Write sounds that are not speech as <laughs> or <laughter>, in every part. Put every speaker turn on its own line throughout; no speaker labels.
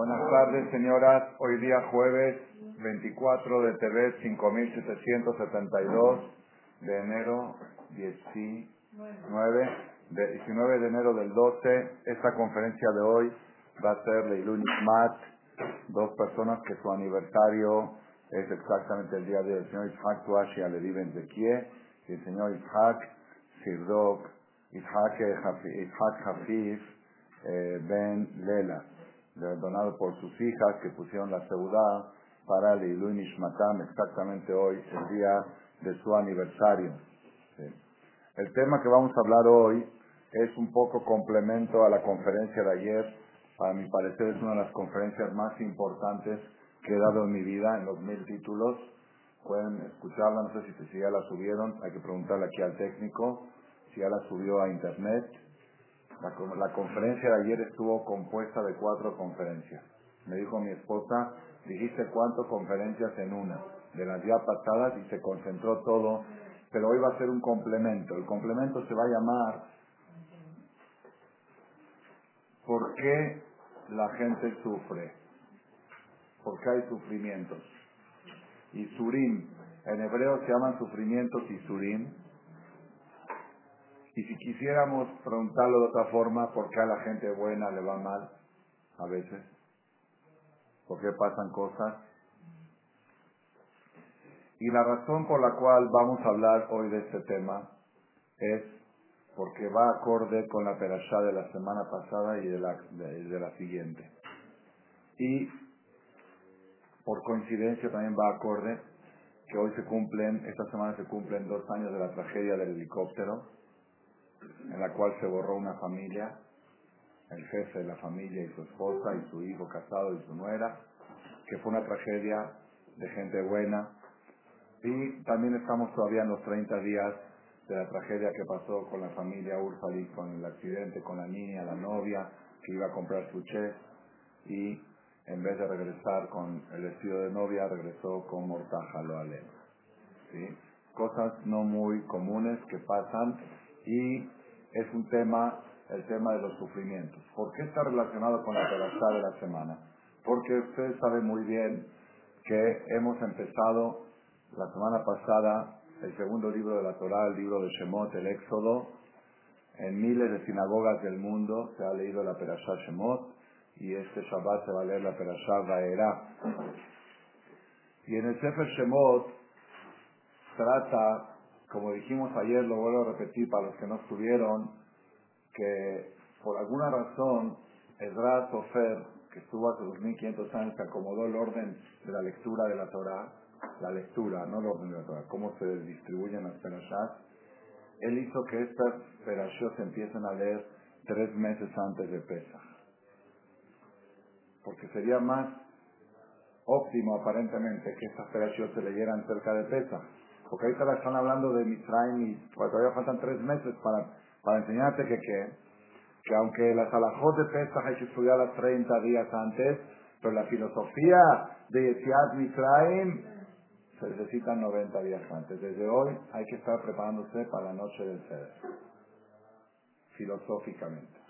Buenas tardes, señoras. Hoy día jueves 24 de TV 5772 de enero 19, de 19 de enero del 12. Esta conferencia de hoy va a ser Leilun Mat, dos personas que su aniversario es exactamente el día de hoy. El señor Ishak Tuashi Alevi Ben Zekie y el señor Ishak Sirdok Ishak Hafif eh, Ben Lela donado por sus hijas que pusieron la seudá para el Nishmatam exactamente hoy, el día de su aniversario. El tema que vamos a hablar hoy es un poco complemento a la conferencia de ayer. Para mi parecer es una de las conferencias más importantes que he dado en mi vida, en los mil títulos. Pueden escucharla, no sé si, si ya la subieron, hay que preguntarle aquí al técnico si ya la subió a internet la, conferencia de ayer estuvo compuesta de cuatro conferencias. Me dijo mi esposa, dijiste cuántas conferencias en una, de las ya pasadas y se concentró todo, pero hoy va a ser un complemento. El complemento se va a llamar ¿Por qué la gente sufre? ¿Por qué hay sufrimientos? Y surim, en hebreo se llaman sufrimientos y surim, y si quisiéramos preguntarlo de otra forma, ¿por qué a la gente buena le va mal a veces? ¿Por qué pasan cosas? Y la razón por la cual vamos a hablar hoy de este tema es porque va acorde con la perashá de la semana pasada y de la, de la siguiente. Y por coincidencia también va acorde que hoy se cumplen, esta semana se cumplen dos años de la tragedia del helicóptero en la cual se borró una familia, el jefe de la familia y su esposa y su hijo casado y su nuera, que fue una tragedia de gente buena. Y también estamos todavía en los 30 días de la tragedia que pasó con la familia Urfali, con el accidente con la niña, la novia, que iba a comprar su chef y en vez de regresar con el vestido de novia, regresó con mortaja, lo aleno. ¿Sí? Cosas no muy comunes que pasan y es un tema, el tema de los sufrimientos. ¿Por qué está relacionado con la perashá de la semana? Porque ustedes saben muy bien que hemos empezado la semana pasada el segundo libro de la Torá, el libro de Shemot, el Éxodo. En miles de sinagogas del mundo se ha leído la perashá Shemot y este Shabbat se va a leer la perashá Vaera. Y en el Sefer Shemot trata como dijimos ayer, lo vuelvo a repetir para los que no estuvieron, que por alguna razón Ezra Sofer, que estuvo hace 2500 años, que acomodó el orden de la lectura de la Torah, la lectura, no el orden de la Torah, cómo se distribuyen las perashas, él hizo que estas perashot se empiecen a leer tres meses antes de Pesach. Porque sería más óptimo aparentemente que estas perashot se leyeran cerca de Pesach porque ahorita están hablando de Mitzrayim y todavía faltan tres meses para, para enseñarte que, que, que aunque las alajot de Pesach hay que estudiarlas 30 días antes, pero la filosofía de Yetziat Mitzrayim se necesita 90 días antes. Desde hoy hay que estar preparándose para la noche del Seder. Filosóficamente.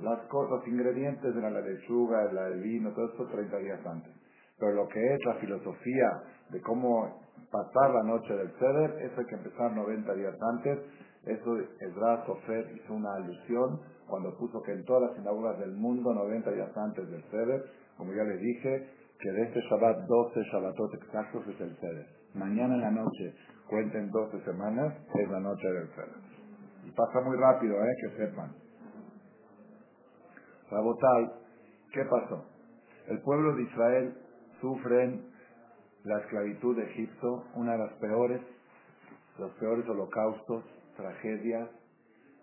Las cosas, los ingredientes de la lechuga, el vino, todo esto 30 días antes. Pero lo que es la filosofía de cómo pasar la noche del Ceder, eso hay que empezar 90 días antes. Eso Ezra Sofer hizo una alusión cuando puso que en todas las sinagogas del mundo, 90 días antes del Ceder, como ya les dije, que de este Shabbat 12 Shabbatot exactos es el Ceder. Mañana en la noche, cuenten 12 semanas, es la noche del Ceder. Y pasa muy rápido, ¿eh? que sepan. Rabotai, ¿qué pasó? El pueblo de Israel sufren la esclavitud de Egipto, una de las peores, los peores holocaustos, tragedias,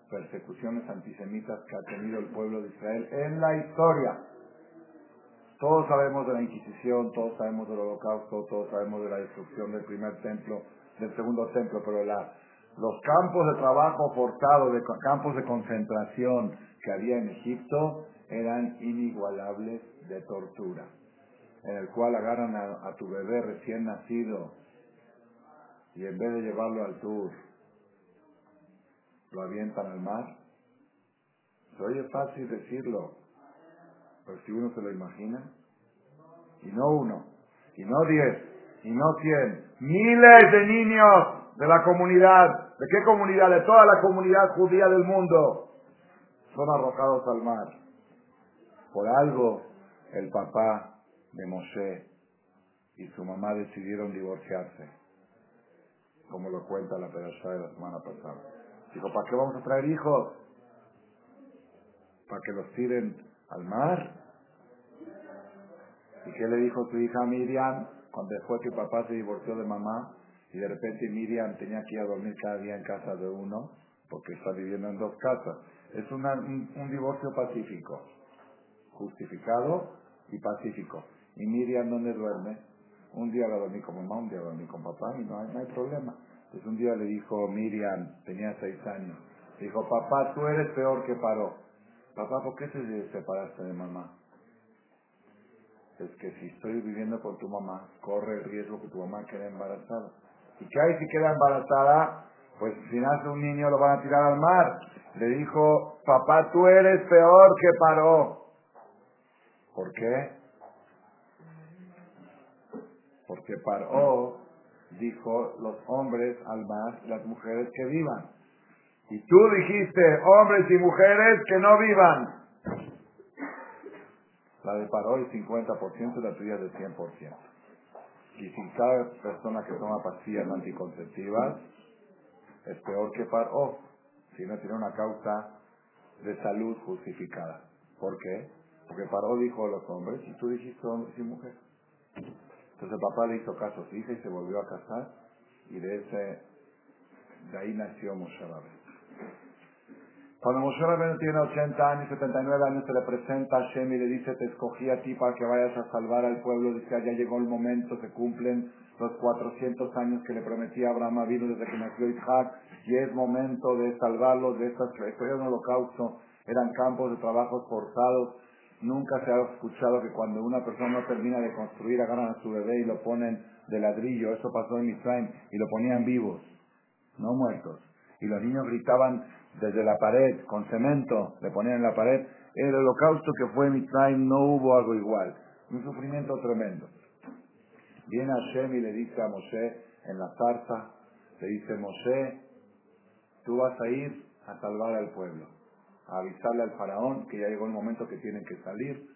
persecuciones antisemitas que ha tenido el pueblo de Israel en la historia. Todos sabemos de la Inquisición, todos sabemos del holocausto, todos sabemos de la destrucción del primer templo, del segundo templo, pero los campos de trabajo forzado, de campos de concentración que había en Egipto eran inigualables de tortura en el cual agarran a, tu bebé recién nacido y en vez de llevarlo al tour, lo avientan al mar. Se oye fácil decirlo, pero si uno se lo imagina, y no uno, y no diez, y no cien, miles de niños de la comunidad, ¿de qué comunidad? De toda la comunidad judía del mundo, son arrojados al mar. Por algo, el papá de Moshe y su mamá decidieron divorciarse, como lo cuenta la perashá de la semana pasada. Dijo, ¿para qué vamos a traer hijos? ¿Para que los tiren al mar? ¿Y qué le dijo su hija Miriam cuando fue que papá se divorció de mamá y de repente Miriam tenía que ir a dormir cada día en casa de uno porque está viviendo en dos casas? Es un, un divorcio pacífico, justificado y pacífico. ¿Y Miriam dónde duerme? Un día la dormí con mamá, un día dormí con papá y no hay, no hay problema. Entonces un día le dijo Miriam, tenía seis años, dijo, papá, tú eres peor que Paró. Papá, ¿por qué te separaste de mamá? Es que si estoy viviendo con tu mamá, corre el riesgo que tu mamá quede embarazada. ¿Y qué hay si queda embarazada? Pues si nace un niño lo van a tirar al mar. Le dijo, papá, tú eres peor que Paró. ¿Por qué? Porque Paró dijo los hombres al mar y las mujeres que vivan. Y tú dijiste hombres y mujeres que no vivan. La de Paró el 50% y la tuya del 100%. Y si cada persona que toma pastillas anticonceptivas es peor que Paró, si no tiene una causa de salud justificada. ¿Por qué? Porque Paró dijo a los hombres y tú dijiste hombres y mujeres. Entonces el papá le hizo caso a su hija y se volvió a casar y de ese, de ahí nació Moshe Rabbeinu. Cuando Moshe Rabbeinu tiene 80 años, 79 años, se le presenta a Shem y le dice, te escogí a ti para que vayas a salvar al pueblo. Dice, ya llegó el momento, se cumplen los 400 años que le prometí a Abraham vino desde que nació Isaac y es momento de salvarlos de estas historias de holocausto. Eran campos de trabajos forzados Nunca se ha escuchado que cuando una persona no termina de construir, agarran a su bebé y lo ponen de ladrillo. Eso pasó en Misraim y lo ponían vivos, no muertos. Y los niños gritaban desde la pared, con cemento, le ponían en la pared. El holocausto que fue Misraim no hubo algo igual. Un sufrimiento tremendo. Viene Hashem y le dice a Moshe en la zarza, le dice, Moshe, tú vas a ir a salvar al pueblo a avisarle al faraón que ya llegó el momento que tienen que salir.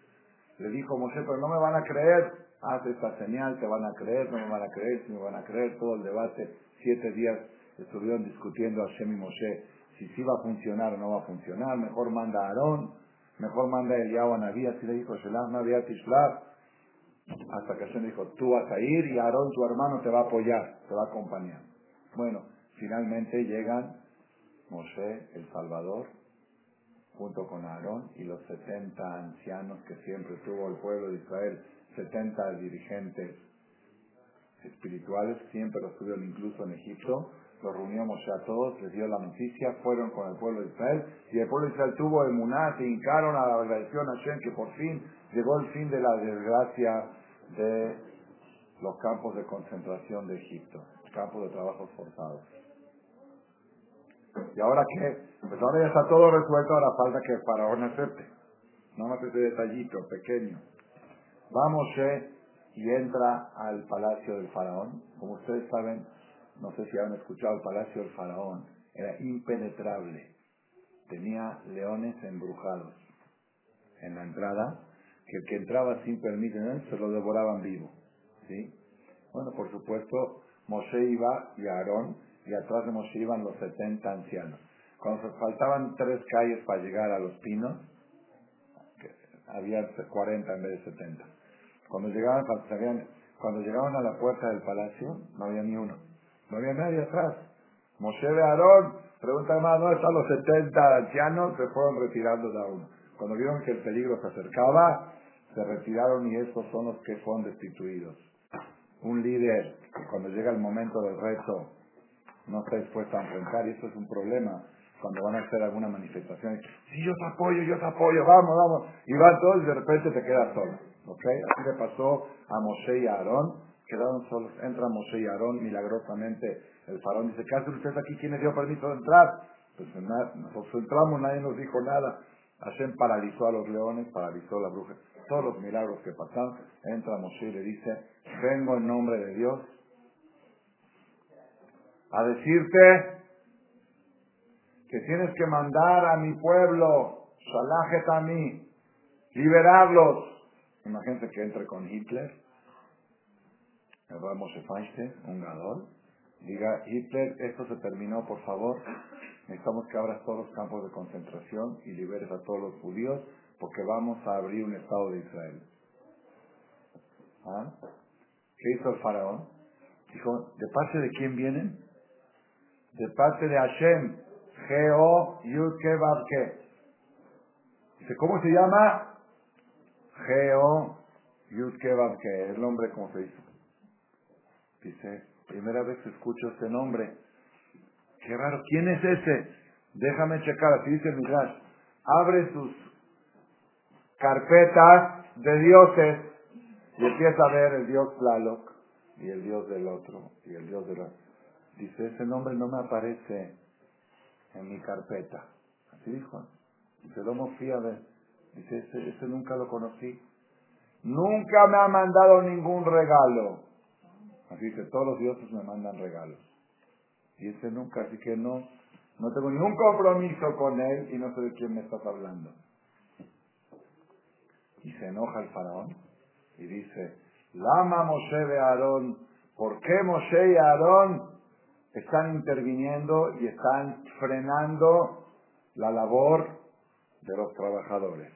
Le dijo Moshe, pero no me van a creer, haz esta señal, te van a creer, no me van a creer, si me van a creer, todo el debate, siete días estuvieron discutiendo a Shem y Moshe si sí va a funcionar o no va a funcionar, mejor manda a Aarón, mejor manda a Eliyahu a Naví, así le dijo hasta que Hashem dijo, tú vas a ir y Aarón, tu hermano, te va a apoyar, te va a acompañar. Bueno, finalmente llegan Moshe, el Salvador, junto con Aarón y los 70 ancianos que siempre tuvo el pueblo de Israel, 70 dirigentes espirituales, siempre los tuvieron incluso en Egipto, los reunimos ya todos, les dio la noticia, fueron con el pueblo de Israel, y el pueblo de Israel tuvo emuná, se hincaron a la agradección a Hashem, que por fin llegó el fin de la desgracia de los campos de concentración de Egipto, campos de trabajos forzados. ¿Y ahora qué? Pues ahora ya está todo resuelto, ahora falta que el faraón acepte. No más ese detallito pequeño. Vamos y entra al palacio del faraón. Como ustedes saben, no sé si han escuchado el palacio del faraón, era impenetrable. Tenía leones embrujados en la entrada, que el que entraba sin permiso se lo devoraban vivo. ¿sí? Bueno, por supuesto, Moshe iba y Aarón y atrás de Moshe iban los 70 ancianos. Cuando faltaban tres calles para llegar a los pinos, había 40 en vez de 70. Cuando llegaban, cuando llegaban a la puerta del palacio, no había ni uno. No había nadie atrás. Moshe de Aarón, pregunta más, ¿no están los 70 ancianos? Se fueron retirando de uno. Cuando vieron que el peligro se acercaba, se retiraron y estos son los que fueron destituidos. Un líder, cuando llega el momento del reto, no está dispuesto a enfrentar y eso es un problema cuando van a hacer alguna manifestación. Sí, yo te apoyo, yo te apoyo, vamos, vamos. Y van todos y de repente te quedas solo. ¿Ok? Así le pasó a Moshe y a Aarón. Quedaron solos. Entra Moshe y Aarón milagrosamente. El faraón dice, ¿qué hacen ustedes aquí? ¿Quién les dio permiso de entrar? Pues nosotros entramos, nadie nos dijo nada. Hashem paralizó a los leones, paralizó a la bruja. Todos los milagros que pasaron, entra Moshe y le dice, vengo en nombre de Dios a decirte que tienes que mandar a mi pueblo, Shalajet a mí, liberarlos. Imagínense que entre con Hitler, el Feinstein, un gadol, diga, Hitler, esto se terminó, por favor, necesitamos que abras todos los campos de concentración y liberes a todos los judíos, porque vamos a abrir un Estado de Israel. ¿Ah? ¿Qué hizo el faraón? Dijo, ¿de parte de quién vienen? De parte de Hashem, Geo Yudke. Dice, ¿cómo se llama? Geo Yudke. El nombre, ¿cómo se dice? Dice, primera vez que escucho este nombre. Qué raro, ¿quién es ese? Déjame checar, así dice Midrash. Abre sus carpetas de dioses y empieza a ver el dios Tlaloc y el dios del otro y el dios del otro. Dice, ese nombre no me aparece en mi carpeta. Así dijo. Dice, lo a ver. Dice, ese, ese nunca lo conocí. Nunca me ha mandado ningún regalo. Así dice, todos los dioses me mandan regalos. Y ese nunca, así que no, no tengo ningún compromiso con él y no sé de quién me estás hablando. Y se enoja el faraón y dice, Lama Moshe de Aarón, ¿por qué Moshe y Aarón están interviniendo y están frenando la labor de los trabajadores?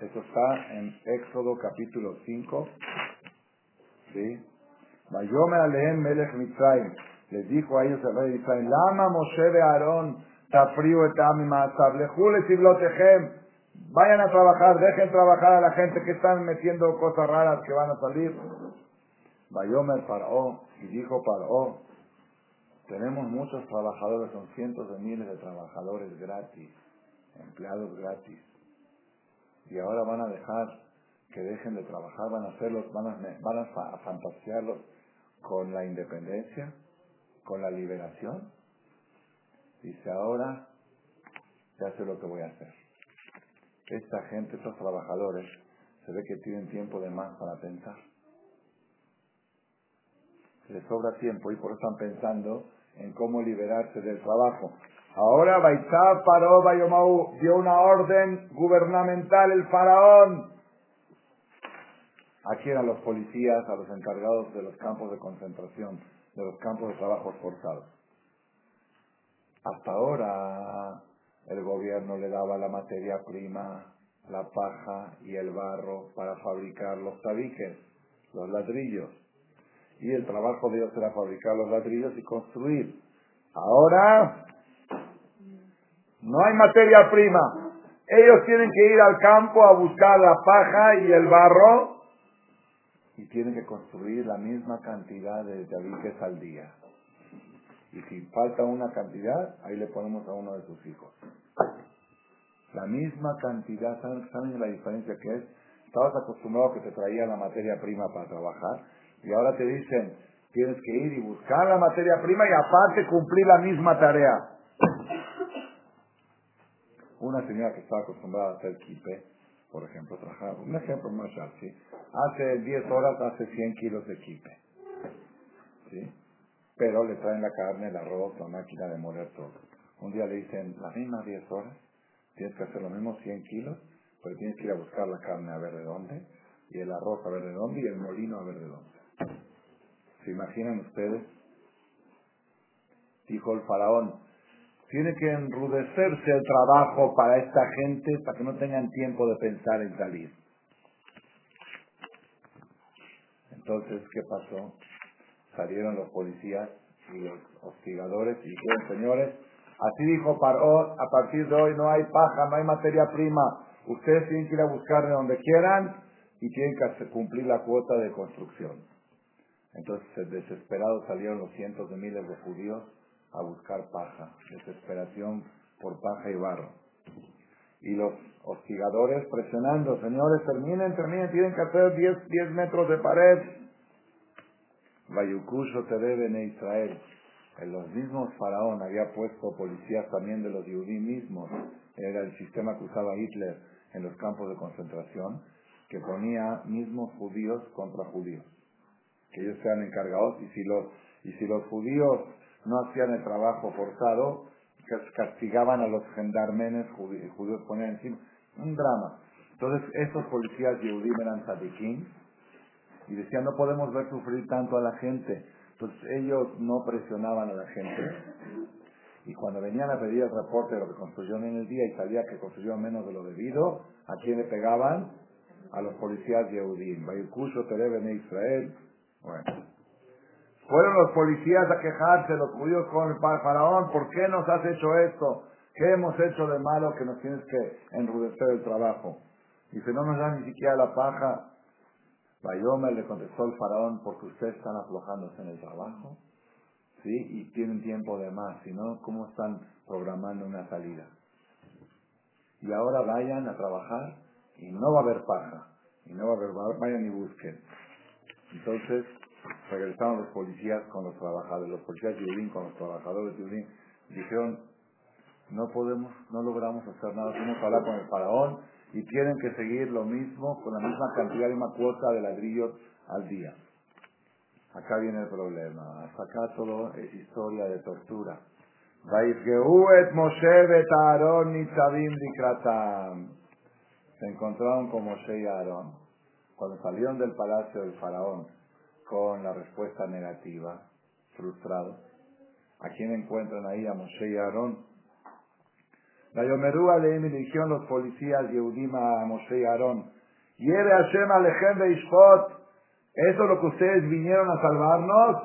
Eso está en Éxodo capítulo 5, ¿sí? Vayome Alehem Melech Mitzrayim. Les dijo a ellos el rey de Israel, Lama Moshe de Aarón, Tafriu et Amimatzab, Lejule Siblotehem. Vayan a trabajar, dejen trabajar a la gente que están metiendo cosas raras que van a salir. Vayomer Paró, y dijo Paró, tenemos muchos trabajadores, son cientos de miles de trabajadores gratis, empleados gratis. Y ahora van a dejar que dejen de trabajar, van a hacerlos, van a, van a fantasearlos con la independencia, con la liberación. Dice, ahora ya sé lo que voy a hacer. Esta gente, estos trabajadores, se ve que tienen tiempo de más para pensar. Les sobra tiempo y por eso están pensando en cómo liberarse del trabajo. Ahora Baitzab paró, Bayomau dio una orden gubernamental, el faraón. Aquí eran los policías, a los encargados de los campos de concentración, de los campos de trabajo forzados. Hasta ahora el gobierno le daba la materia prima, la paja y el barro para fabricar los tabiques, los ladrillos. Y el trabajo de ellos era fabricar los ladrillos y construir. Ahora no hay materia prima. Ellos tienen que ir al campo a buscar la paja y el barro y tienen que construir la misma cantidad de tabiques al día. Y si falta una cantidad, ahí le ponemos a uno de sus hijos. La misma cantidad, ¿saben, la diferencia que es? Estabas acostumbrado a que te traía la materia prima para trabajar y ahora te dicen, tienes que ir y buscar la materia prima y aparte cumplir la misma tarea. Una señora que estaba acostumbrada a hacer kipe, por ejemplo, trabajar, un ejemplo más ¿sí? hace 10 horas, hace 100 kilos de kipe. ¿sí? Pero le traen la carne, el arroz, la máquina de moler todo. Un día le dicen, las mismas 10 horas, tienes que hacer lo mismo 100 kilos, pero tienes que ir a buscar la carne a ver de dónde, y el arroz a ver de dónde, y el molino a ver de dónde. ¿Se imaginan ustedes? Dijo el faraón, tiene que enrudecerse el trabajo para esta gente para que no tengan tiempo de pensar en salir. Entonces, ¿qué pasó? Salieron los policías y los hostigadores y dijeron, señores, así dijo Paró, a partir de hoy no hay paja, no hay materia prima. Ustedes tienen que ir a buscar de donde quieran y tienen que cumplir la cuota de construcción. Entonces, desesperados salieron los cientos de miles de judíos a buscar paja, desesperación por paja y barro. Y los hostigadores presionando, señores, terminen, terminen, tienen que hacer 10, 10 metros de pared. Vayukusho te deben Israel. En los mismos faraón había puesto policías también de los judíos mismos. Era el sistema que usaba Hitler en los campos de concentración, que ponía mismos judíos contra judíos. Que ellos sean encargados y si los, y si los judíos no hacían el trabajo forzado, castigaban a los gendarmenes judíos, ponían encima. Un drama. Entonces, estos policías judíos eran tzadikim y decían, no podemos ver sufrir tanto a la gente. Entonces, ellos no presionaban a la gente. Y cuando venían a pedir el reporte de lo que construyeron en el día y salía que construyeron menos de lo debido, ¿a quién le pegaban? A los policías Yehudim. Bayukusho Tereben Israel. Bueno. Fueron los policías a quejarse, los judíos con el faraón, ¿por qué nos has hecho esto? ¿Qué hemos hecho de malo que nos tienes que enrudecer el trabajo? Dice, no nos dan ni siquiera la paja. Bayomer le contestó el faraón, porque ustedes están aflojándose en el trabajo, ¿sí? Y tienen tiempo de más, si no, ¿cómo están programando una salida? Y ahora vayan a trabajar y no va a haber paja, y no va a haber, vayan y busquen. Entonces, regresaron los policías con los trabajadores, los policías de Yudín con los trabajadores de Yudín, dijeron, no podemos, no logramos hacer nada, tenemos que hablar con el faraón y tienen que seguir lo mismo, con la misma cantidad, y misma cuota de ladrillos al día. Acá viene el problema, hasta acá todo es historia de tortura. Se encontraron con Moshe y Aarón. Cuando salieron del palacio del faraón, con la respuesta negativa, frustrado. ¿A quién encuentran ahí? A Moshe y Aarón. La Yomerúa le dijeron los policías Yehudima a Moshe y Aarón. Yere Hashem Alechem de Ishfot. ¿Eso es lo que ustedes vinieron a salvarnos?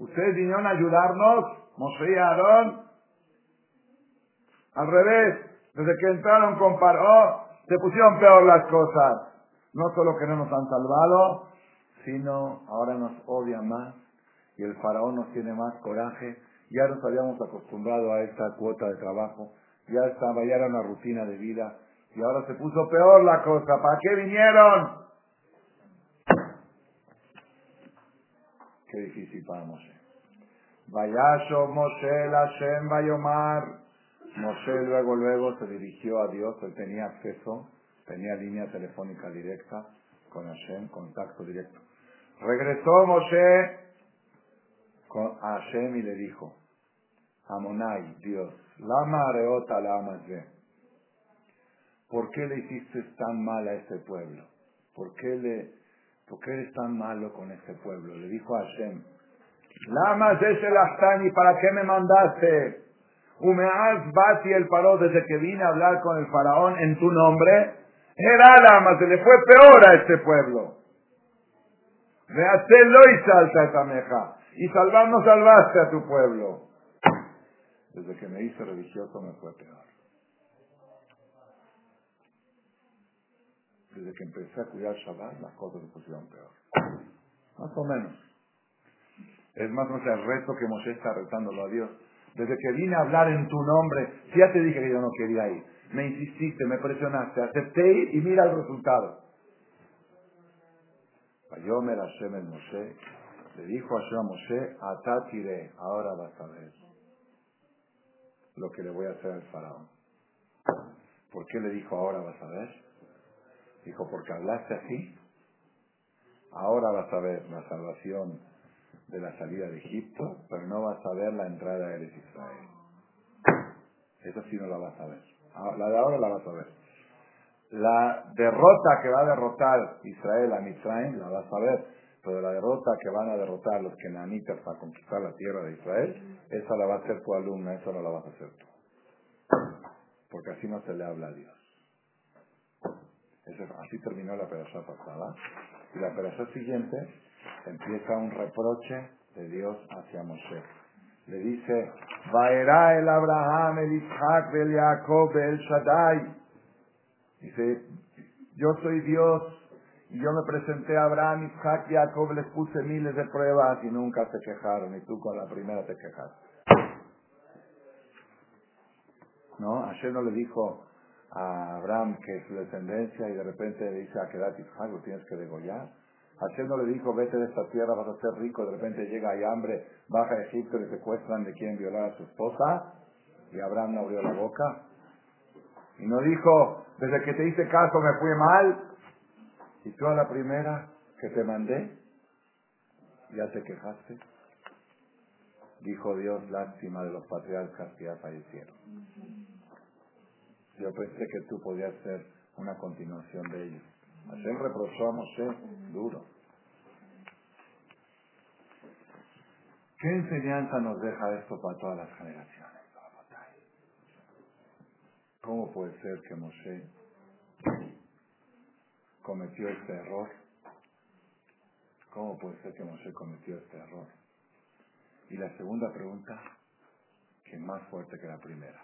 ¿Ustedes vinieron a ayudarnos? Moshe y Aarón. Al revés. Desde que entraron con Paró, se pusieron peor las cosas. No solo que no nos han salvado, sino ahora nos odia más y el faraón nos tiene más coraje. Ya nos habíamos acostumbrado a esta cuota de trabajo, ya estaba, ya era una rutina de vida y ahora se puso peor la cosa. ¿Para qué vinieron? Qué difícil para Moshe. Vayasho Moshe Hashem Bayomar. Moshe luego, luego se dirigió a Dios, él tenía acceso, tenía línea telefónica directa con Hashem, contacto directo. Regresó Moshe con Hashem y le dijo, Amonai, Dios, lama areota lama ¿Por qué le hiciste tan mal a este pueblo? ¿Por qué, le, ¿Por qué eres tan malo con este pueblo? Le dijo a Hashem, Lama y ¿para qué me mandaste? Umeaz Bati el paró desde que vine a hablar con el faraón en tu nombre. Era Lama, se le fue peor a este pueblo. Veacelo y salta esa meja. Y salvar no salvaste a tu pueblo. Desde que me hice religioso me fue peor. Desde que empecé a cuidar Shabbat, las cosas se pusieron peor. Más o menos. Es más o menos el reto que Moshe está retándolo a Dios. Desde que vine a hablar en tu nombre, ya te dije que yo no quería ir. Me insististe, me presionaste, acepté y mira el resultado. Ayomer Hashem el Moshe, le dijo Hashem a Moshe, Atatire, ahora vas a ver lo que le voy a hacer al faraón. ¿Por qué le dijo ahora vas a ver? Dijo, porque hablaste así, ahora vas a ver la salvación de la salida de Egipto, pero no vas a ver la entrada de Israel. Eso sí no la vas a ver. Ah, la de ahora la vas a ver. La derrota que va a derrotar Israel a Mitzrayim la vas a ver, pero la derrota que van a derrotar los kenanitas para conquistar la tierra de Israel, esa la va a hacer tu alumna, esa no la vas a hacer tú. Porque así no se le habla a Dios. así terminó la perashá pasada. Y la perashá siguiente empieza un reproche de Dios hacia Moshe. Le dice, Vaerá el Abraham, el Isaac, el Jacob, el Shaddai. Dice, yo soy Dios y yo me presenté a Abraham, Isaac y Jacob, les puse miles de pruebas y nunca se quejaron y tú con la primera te quejaste. ¿No? Ayer no le dijo a Abraham que su descendencia y de repente le dice a Kedat Isaac, lo tienes que degollar. Hashem le dijo, vete de esta tierra, vas a ser rico, de repente llega, hay hambre, baja a Egipto, le secuestran, le quieren violar a su esposa, y Abraham no abrió la boca. Y no dijo, desde que te hice caso me fui mal, y tú a la primera que te mandé, ya te quejaste. Dijo Dios, lástima de los patriarcas que ya fallecieron. Yo pensé que tú podías ser una continuación de ellos. Hashem reprochó a Moshe duro. ¿Qué enseñanza nos deja esto para todas las generaciones? ¿Cómo puede ser que Moshe cometió este error? ¿Cómo puede ser que Moshe cometió este error? Y la segunda pregunta, que es más fuerte que la primera.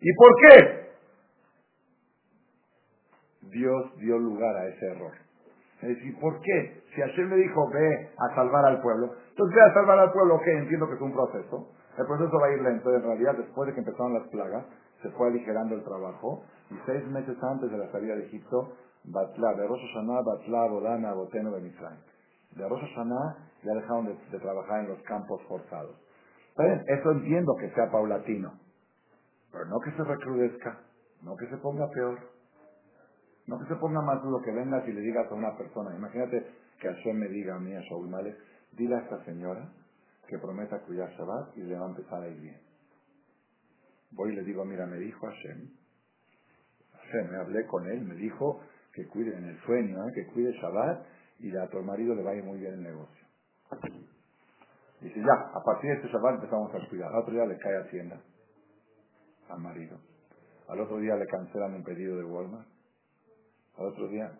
¿Y por qué? Dios dio lugar a ese error. Es decir, ¿por qué? Si Hashem le dijo, ve a salvar al pueblo, entonces ve a salvar al pueblo, ok, entiendo que es un proceso. El proceso va a ir lento, en realidad después de que empezaron las plagas, se fue aligerando el trabajo, y seis meses antes de la salida de Egipto, Batla, de Rosh Hashanah, Batla, Bodana, Boteno, Benizraim. De Rosh Hashanah ya dejaron de, trabajar en los campos forzados. Eso entiendo que sea paulatino, pero no que se recrudezca, no que se ponga peor, no que se ponga más duro, que vengas y le digas a una persona, imagínate que Hashem me diga a mí, a Shaul Males, dile a esta señora que prometa cuidar Shabbat y le va a empezar a ir bien. Voy y le digo, mira, me dijo Hashem, Hashem, me hablé con él, me dijo que cuide en el sueño, ¿eh? que cuide Shabbat y a tu marido le va a ir muy bien el negocio. Dice, ya, a partir de este Shabbat empezamos a cuidar. Al otro día le cae Hacienda al marido. Al otro día le cancelan un pedido de Walmart. Otro día.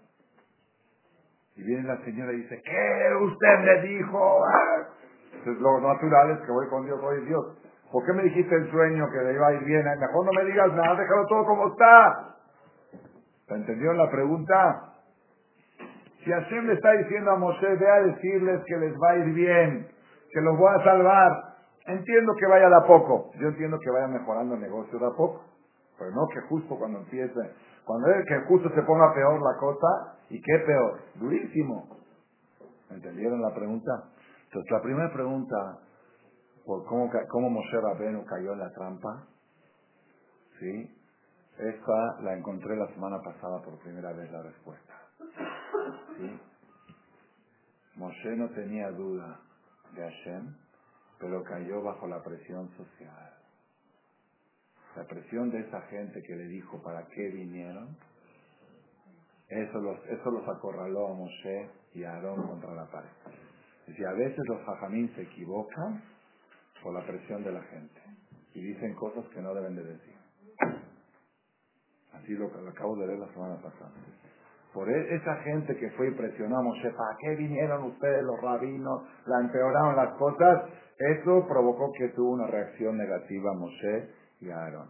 Y viene la señora y dice, ¿qué usted me dijo? Entonces lo natural es que voy con Dios, oye Dios, ¿por qué me dijiste el sueño que le iba a ir bien? Mejor no me digas nada, déjalo todo como está. ¿Entendieron la pregunta? Si Hashem le está diciendo a Moshe, ve a decirles que les va a ir bien, que los voy a salvar, entiendo que vaya de a poco. Yo entiendo que vaya mejorando el negocio de a poco. Pero no que justo cuando empiece, cuando es que justo se ponga peor la cosa, ¿y qué peor? Durísimo. ¿Entendieron la pregunta? Entonces, la primera pregunta, por cómo, cómo Moshe Rabenu cayó en la trampa, ¿sí? Esta la encontré la semana pasada por primera vez la respuesta. ¿Sí? Moshe no tenía duda de Hashem, pero cayó bajo la presión social. La presión de esa gente que le dijo para qué vinieron, eso los, eso los acorraló a Moshe y a Aarón contra la pared. Y a veces los fajamín se equivocan por la presión de la gente y dicen cosas que no deben de decir. Así lo, lo acabo de leer la semana pasada. Por e, esa gente que fue y presionó a Moshe, ¿para qué vinieron ustedes los rabinos? La empeoraron las cosas. Eso provocó que tuvo una reacción negativa a Moshe y a Aarón.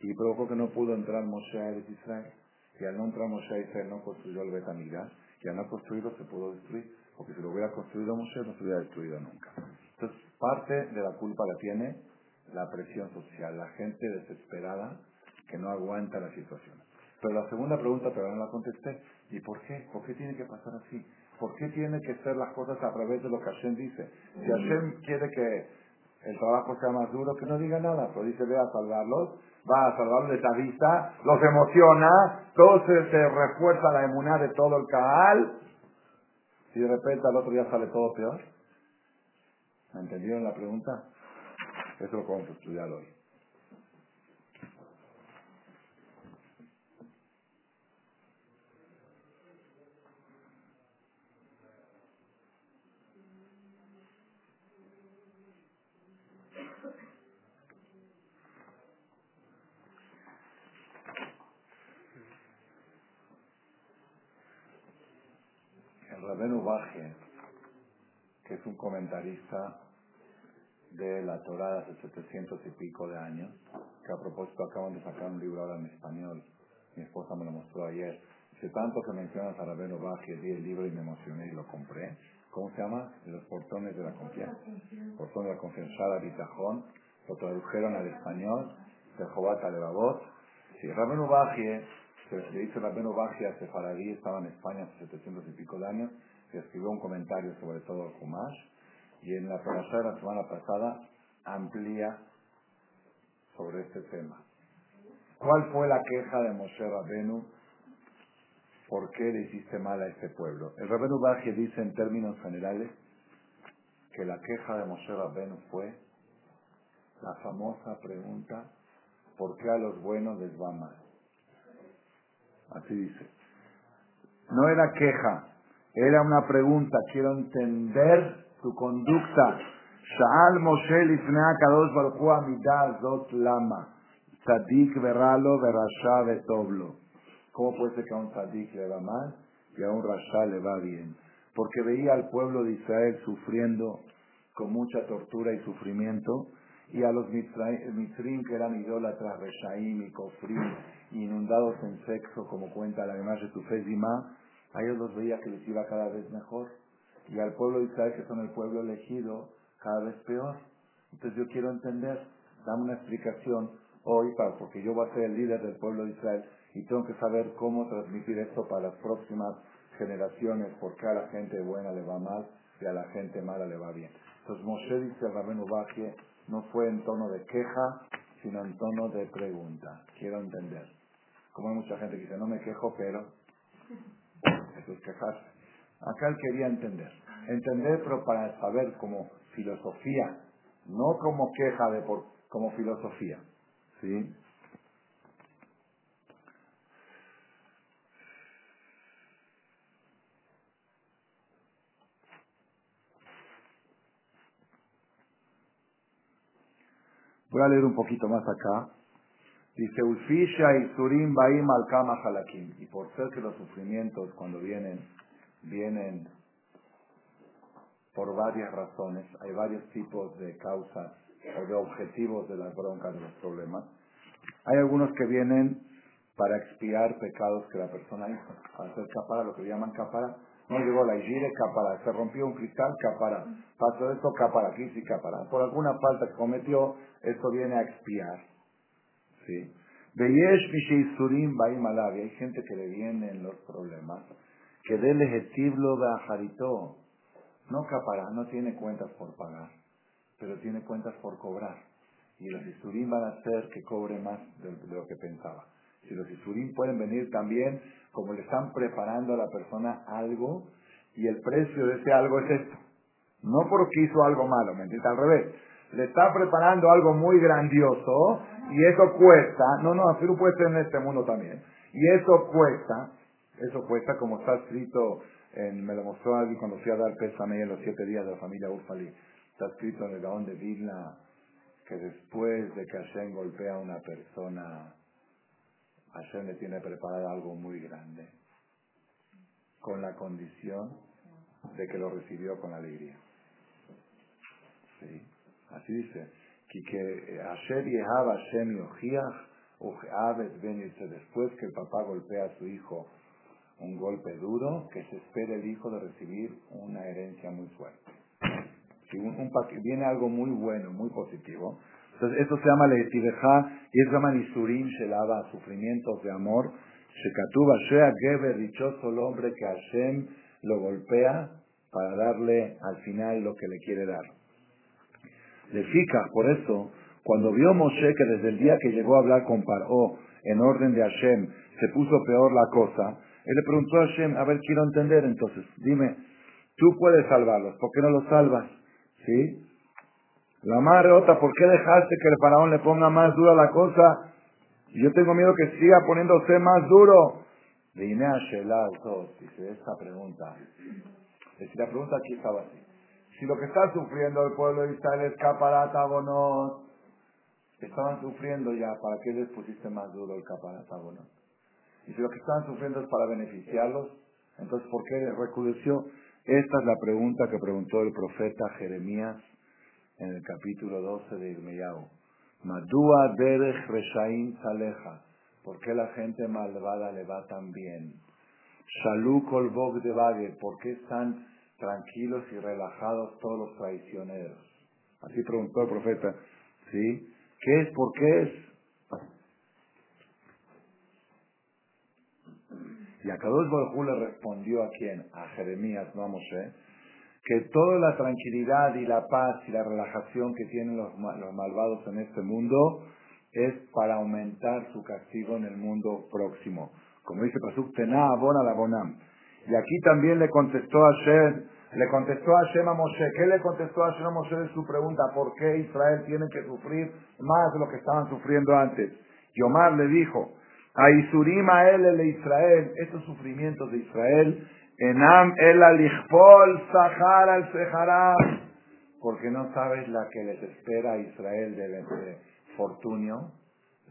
Y provocó que no pudo entrar Moshe a Israel. Y al no entrar Moshe a Israel no construyó el Betamigdash. Y al no construirlo se pudo destruir. Porque si lo hubiera construido Moshe no se hubiera destruido nunca. Entonces, parte de la culpa la tiene la presión social. La gente desesperada que no aguanta la situación. Pero la segunda pregunta todavía no la contesté. ¿Y por qué? ¿Por qué tiene que pasar así? ¿Por qué tiene que ser las cosas a través de lo que Hashem dice? Si Hashem quiere que el trabajo sea más duro, que no diga nada, pero dice, ve a salvarlos, va a salvarlos, les avisa, los emociona, todo se, refuerza la emuná de todo el cabal, y de repente al otro día sale todo peor. ¿Me entendieron la pregunta? Eso lo a estudiar hoy. Rabenu Baje, que es un comentarista de la Torah hace 700 y pico de años, que a propósito acaban de sacar un libro ahora en español, mi esposa me lo mostró ayer. Dice, tanto que mencionas a Rabenu Baje, vi el libro y me emocioné y lo compré. ¿Cómo se llama? Los portones de la confianza. Portones de la confianza, Bitajón. Lo tradujeron al español, de Jobata de Babot. Sí, Rabenu Baje se le dice Rabeno Bajia Sefaradí, estaba en España hace 700 y pico de años, que escribió un comentario sobre todo el Humash, y en la parasha la semana pasada amplía sobre este tema. ¿Cuál fue la queja de Moshe Rabenu? ¿Por qué le hiciste mal a este pueblo? El Rabenu Bajia dice en términos generales que la queja de Moshe Rabenu fue la famosa pregunta, ¿por qué a los buenos les va mal? Así dice. No era queja, era una pregunta. Quiero entender tu conducta. Sha'al Moshe lifnea kadosh baruchu amidah zot lama. Tzadik veralo verasha vetoblo. ¿Cómo puede ser que a un tzadik le va mal y a un rasha le va bien? Porque veía al pueblo de Israel sufriendo con mucha tortura y sufrimiento y a los mitrim que eran idólatras, reshaim y kofrim, inundados en sexo, como cuenta la de Tufezima, a ellos los veía que les iba cada vez mejor. Y al pueblo de Israel, que son el pueblo elegido, cada vez peor. Entonces yo quiero entender, dame una explicación hoy, para, porque yo voy a ser el líder del pueblo de Israel y tengo que saber cómo transmitir esto para las próximas generaciones, porque a la gente buena le va mal y a la gente mala le va bien. Entonces Moshe dice a Rabenu no fue en tono de queja, sino en tono de pregunta. Quiero entender. Como hay mucha gente que dice, no me quejo, pero <laughs> eso es quejarse. Acá él quería entender. Entender, pero para saber como filosofía, no como queja, de por, como filosofía. ¿Sí? Voy a leer un poquito más acá. Dice, Ulfisha y Surim Baim al Kama Halakim. Y por ser que los sufrimientos cuando vienen, vienen por varias razones, hay varios tipos de causas o de objetivos de las broncas, de los problemas. Hay algunos que vienen para expiar pecados que la persona hizo, para hacer capara, lo que llaman capara, no llegó la Igire, capara. Se rompió un cristal, capara. Pasó esto, capara. Aquí sí, capara. Por alguna falta que cometió, esto viene a expiar. ¿Sí? Hay gente que le vienen los problemas. Que dele jetiblo jarito. No capara, no tiene cuentas por pagar, pero tiene cuentas por cobrar. Y los isurim van a hacer que cobre más de, lo que pensaba. Si los isurim pueden venir también como le están preparando a la persona algo y el precio de ese algo es esto. No porque hizo algo malo, ¿me entiendes? Al revés. Le está preparando algo muy grandioso y eso cuesta. No, no, así lo puede ser en este mundo también. Y eso cuesta, eso cuesta como está escrito, me lo mostró alguien cuando fui a dar pésame en los siete días de la familia Urfali. Está escrito en el Gaón de Vilna que después de que Hashem golpea a una persona, Hashem le tiene preparado algo muy grande, con la condición de que lo recibió con alegría. Sí, así dice. Hashem después que el papá golpea a su hijo un golpe duro, que se espere el hijo de recibir una herencia muy fuerte. Si un, viene algo muy bueno, muy positivo, entonces, esto se llama Leetibeja y es se llama Nisurim Shelaba, sufrimientos de amor. Shekatuba Shea Geber, dichoso el hombre que Hashem lo golpea para darle al final lo que le quiere dar. Le fica, por eso, cuando vio Moshe que desde el día que llegó a hablar con Paró en orden de Hashem se puso peor la cosa, él le preguntó a Hashem, a ver, quiero entender entonces, dime, tú puedes salvarlos, ¿por qué no los salvas? ¿Sí? La madre otra, ¿por qué dejaste que el faraón le ponga más dura la cosa? Yo tengo miedo que siga poniéndose más duro. Vine a dice esta pregunta. Es decir, la pregunta aquí estaba así. Si lo que está sufriendo el pueblo de Israel es caparata estaban sufriendo ya, ¿para qué les pusiste más duro el caparata? Y si lo que estaban sufriendo es para beneficiarlos, entonces ¿por qué recrudeció? Esta es la pregunta que preguntó el profeta Jeremías en el capítulo 12 de Irmiyahu. Madúa derech reshaim saleja. ¿Por qué la gente malvada le va tan bien? Shalú de vague. ¿Por qué están tranquilos y relajados todos los traicioneros? Así preguntó el profeta. ¿Sí? ¿Qué es? ¿Por qué es? Y a Kadosh Baruj le respondió a quién? A Jeremías, no a Moshe, que toda la tranquilidad y la paz y la relajación que tienen los, los malvados en este mundo es para aumentar su castigo en el mundo próximo. Como dice Pasuk, Tená abona la bonam. Y aquí también le contestó a Shem, le contestó a Shem a Moshe. ¿Qué le contestó a Shem a Moshe de su pregunta? ¿Por qué Israel tiene que sufrir más de lo que estaban sufriendo antes? Y Omar le dijo, a Isurim a él, el Israel, estos sufrimientos de Israel, enam el alichpol sahar al seharam, porque no sabes la que les espera a Israel de, fortunio,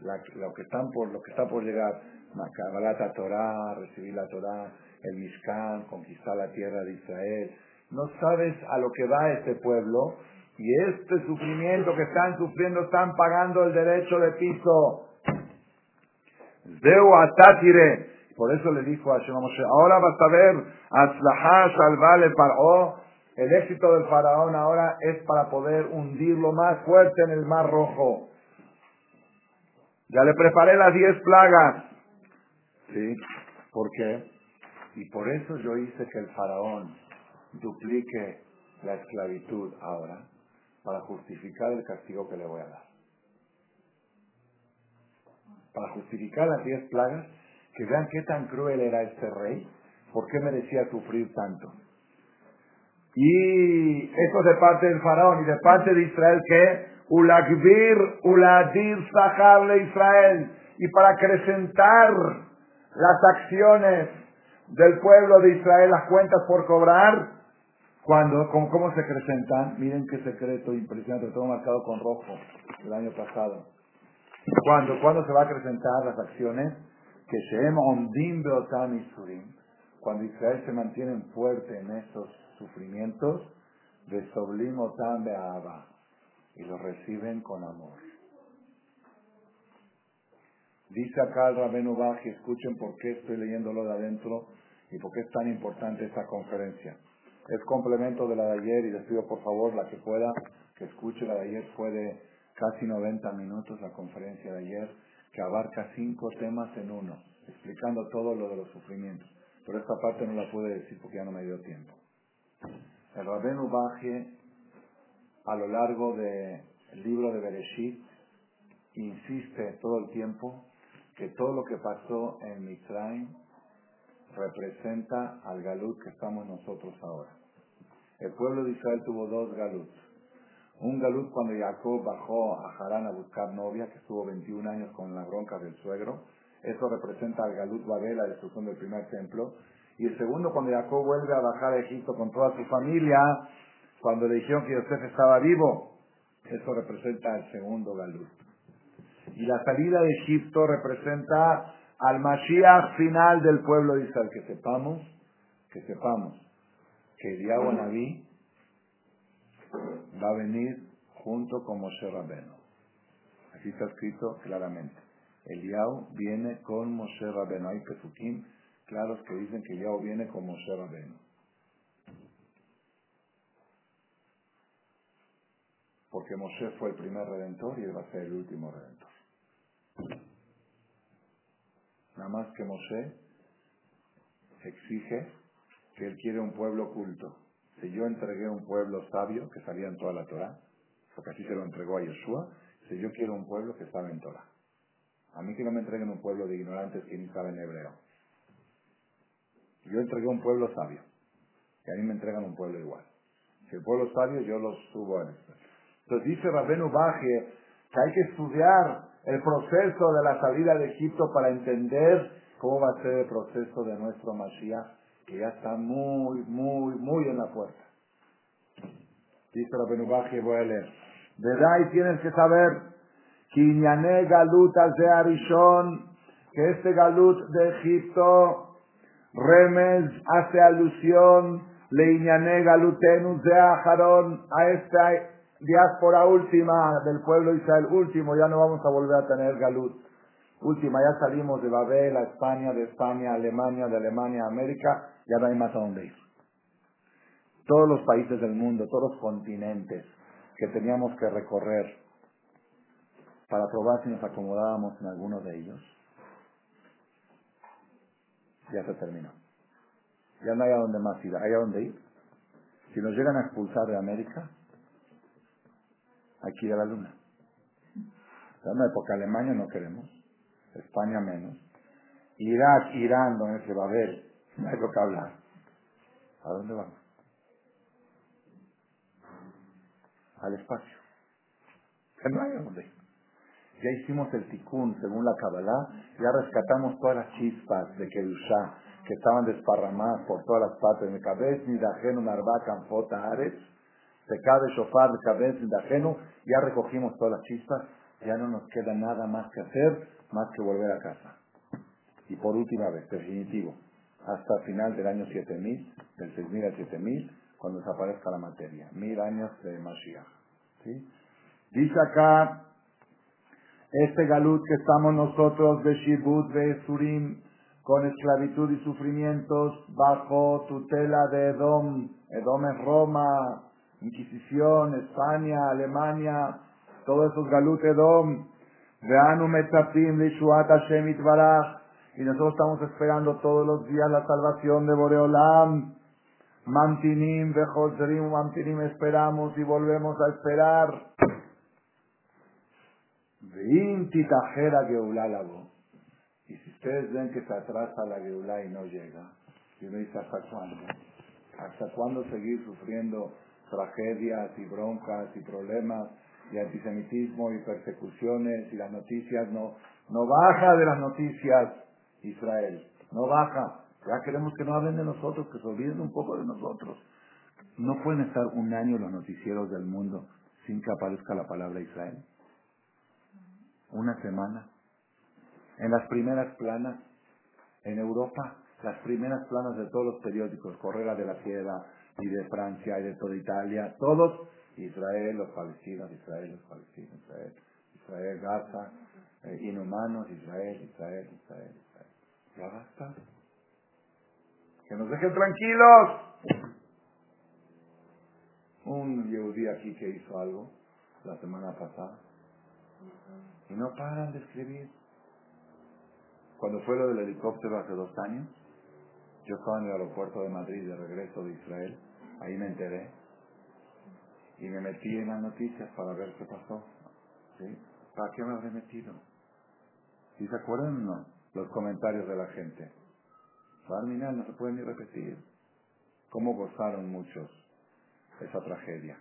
lo que están por, lo que está por llegar, Kabbalat Torah, recibir la Torah, el Mishkan, conquistar la tierra de Israel. No sabes a lo que va este pueblo y este sufrimiento que están sufriendo están pagando el derecho de piso. Por eso le dijo a Shema Moshe, ahora vas a ver, Atzlahá salvale Paró, el éxito del faraón ahora es para poder hundirlo más fuerte en el mar rojo. Ya le preparé las diez plagas. ¿Sí? ¿Por qué? Y por eso yo hice que el faraón duplique la esclavitud ahora, para justificar el castigo que le voy a dar. Para justificar las diez plagas, que vean qué tan cruel era este rey, por qué merecía sufrir tanto. Y esto de parte del faraón y de parte de Israel que ulakbir uladir sajarle Israel y para acrecentar las acciones del pueblo de Israel, las cuentas por cobrar, cuando, con cómo se acrecentan, miren qué secreto impresionante, todo marcado con rojo el año pasado. Cuando, cuando se va a acrecentar las acciones, que Sheem Ondim Beotam Isurim, cuando Israel se mantiene fuerte en esos sufrimientos, de Soblim Otam Be'aba, y los reciben con amor. Dice acá el Rabenu Baji, escuchen por qué estoy leyéndolo de adentro y por qué es tan importante esta conferencia. Es complemento de la de ayer y les pido por favor la que pueda que escuche la de ayer fue de casi 90 minutos la conferencia de ayer que abarca cinco temas en uno, explicando todo lo de los sufrimientos. Pero esta parte no la pude decir porque ya no me dio tiempo. El Rabenu Baji a lo largo del libro de Bereshit insiste todo el tiempo que todo lo que pasó en Mitzrayim representa al galut que estamos nosotros ahora. El pueblo de Israel tuvo dos galuts. Un galut cuando Jacob bajó a Harán a buscar novia, que estuvo 21 años con la bronca del suegro. Eso representa al galut Babel, la destrucción del primer templo. Y el segundo cuando Jacob vuelve a bajar a Egipto con toda su familia, cuando le dijeron que Yosef estaba vivo. Eso representa el segundo galut. Y la salida de Egipto representa al Mashiach final del pueblo de Israel. Que sepamos, que sepamos que Eliyahu Naví va a venir junto con Moshe Rabeno. Aquí está escrito claramente. Eliyahu viene con Moshe Rabeno. Hay pesukim claros que dicen que Eliyahu viene con Moshe Rabeno. Porque Moshe fue el primer redentor y él va a ser el último redentor. Nada más que Moshe exige que él quiere un pueblo culto. Si yo entregué un pueblo sabio que salía en toda la Torah, porque así se lo entregó a Yeshua, si yo quiero un pueblo que sabe en Torah. A mí que no me entreguen un pueblo de ignorantes que ni saben hebreo. Yo entregué un pueblo sabio. Y a mí me entregan un pueblo igual. Si el pueblo sabio, yo lo subo a esto. Entonces dice Rabenu Baje que hay que estudiar el proceso de la salida de Egipto para entender cómo va a ser el proceso de nuestro Mashiach, que ya está muy, muy, muy en la puerta. Dice Rabenu Baje, voy a leer. ¿Verdad? Y tienes que saber que Galut de Arishon, que este Galut de Egipto, Remes hace alusión, Leiñané Galutenus de Ajarón, a esta diáspora última del pueblo Israel, último, ya no vamos a volver a tener Galut. Última, ya salimos de Babel a España, de España Alemania, de Alemania América, ya no hay más a dónde ir. Todos los países del mundo, todos los continentes que teníamos que recorrer para probar si nos acomodábamos en alguno de ellos, ya se terminó. Ya no hay a dónde más ir, hay a dónde ir. Si nos llegan a expulsar de América, hay que ir a la luna. Porque Alemania no queremos, España menos. Irak, Irán, donde se va a ver, no hay lo que hablar. ¿A dónde vamos? Al espacio. Que no hay dónde. Ya hicimos el tikkun según la Kabbalah, ya rescatamos todas las chispas de Kedushá que estaban desparramadas por todas las partes. de cabeza, ni dajeno, narva, canfota, ares, cabe shofar, cabeza, ni dajeno, ya recogimos todas las chispas, ya no nos queda nada más que hacer, más que volver a casa. Y por última vez, definitivo, hasta final del año 7000, del 6000 al 7000, cuando desaparezca la materia. Mil años de Mashiach. Dice acá, este galut que estamos nosotros de Shibut, de Surim, con esclavitud y sufrimientos bajo tutela de Edom. Edom es Roma, Inquisición, España, Alemania, todos esos galut Edom. Veanu metapim lishuat Hashem itbarach. Y nosotros estamos esperando todos los días la salvación de Boreolam. Mantinim, Bejosrim, Mantinim, esperamos y volvemos a esperar. Y si ustedes ven que se atrasa la geulá y no llega, y uno dice, ¿hasta cuándo? ¿Hasta cuándo seguir sufriendo tragedias y broncas y problemas y antisemitismo y persecuciones y las noticias no, no baja de las noticias Israel, no baja. Ya queremos que no hablen de nosotros, que se olviden un poco de nosotros. No pueden estar un año los noticieros del mundo sin que aparezca la palabra Israel una semana. En las primeras planas, en Europa, las primeras planas de todos los periódicos, Correra de la Piedra y de Francia y de toda Italia, todos, Israel, los palestinos, Israel, los palestinos, Israel, Israel, Gaza, eh, inhumanos, Israel, Israel, Israel. Ya basta. Que nos dejen tranquilos. Un yehudí aquí que hizo algo la semana pasada y no paran de escribir. Cuando fue lo del helicóptero hace dos años, yo estaba en el aeropuerto de Madrid de regreso de Israel, ahí me enteré y me metí en las noticias para ver qué pasó. ¿Sí? ¿Para qué me habré metido? ¿Y se acuerdan o no? Los comentarios de la gente. No se puede ni repetir. ¿Cómo gozaron muchos esa tragedia?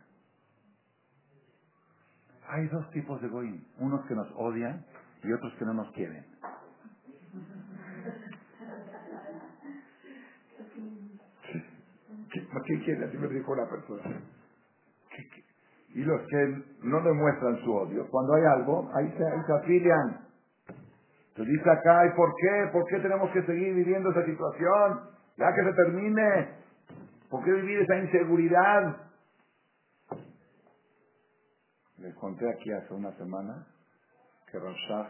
Hay dos tipos de goyim, unos que nos odian y otros que no nos quieren. ¿Qué, qué quiere? Así me dijo una persona. Y los que no demuestran su odio, cuando hay algo, ahí se afilian. Se dice acá, ¿y por qué? ¿Por qué tenemos que seguir viviendo esa situación? Ya que se termine. ¿Por qué vivir esa inseguridad? Les conté aquí hace una semana que Rashach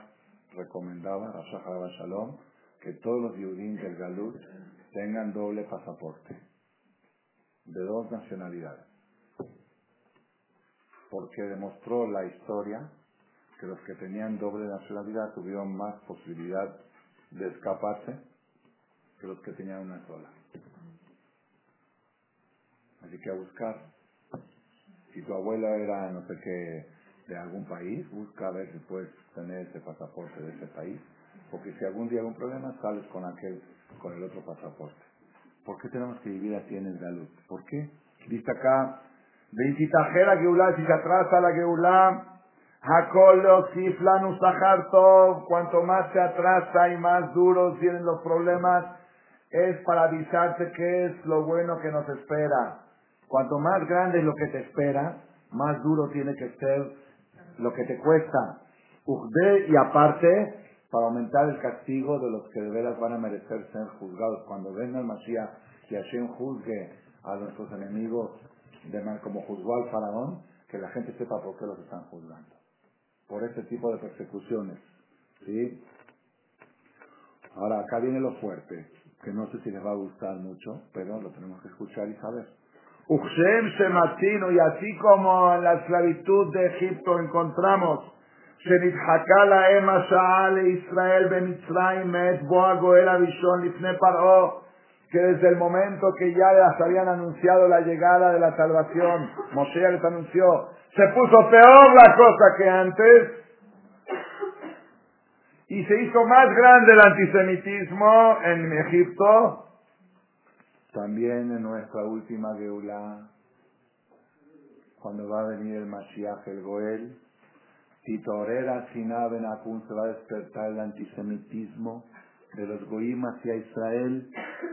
recomendaba, Rashach Shalom, que todos los judíos del Galut tengan doble pasaporte, de dos nacionalidades. Porque demostró la historia que los que tenían doble nacionalidad tuvieron más posibilidad de escaparse que los que tenían una sola. Así que a buscar si tu abuela era no sé qué de algún país, busca a ver si puedes tener ese pasaporte de ese país. Porque si algún día hay un problema, sales con aquel, con el otro pasaporte. ¿Por qué tenemos que vivir así en el Galut? ¿Por qué? Dice acá, Veitajera Geulá, si se atrasa la Geulá, Hakolo Siflan todo cuanto más se atrasa y más duros vienen los problemas, es para avisarte qué es lo bueno que nos espera. Cuanto más grande es lo que te espera, más duro tiene que ser lo que te cuesta. y aparte, para aumentar el castigo de los que de veras van a merecer ser juzgados. Cuando venga el Mashiach y Hashem juzgue a nuestros enemigos de mal, como juzgó al faraón, que la gente sepa por qué los están juzgando Por ese tipo de persecuciones. ¿Sí? Ahora, acá viene lo fuerte, que no sé si les va a gustar mucho, pero lo tenemos que escuchar y saber. Uxem Shematino, y así como en la esclavitud de Egipto encontramos שנדחקה להם השעה לישראל במצרים מאת בוא הגואל הראשון לפני פרעה, que desde el momento que ya les habían anunciado la llegada de la salvación, Moshe les anunció, se puso peor la cosa que antes, y se hizo más grande el antisemitismo en Egipto, también en nuestra última Geulá, cuando va a venir el Mashiach, el Goel, si Torera Akun se va a despertar el antisemitismo de los Goim hacia Israel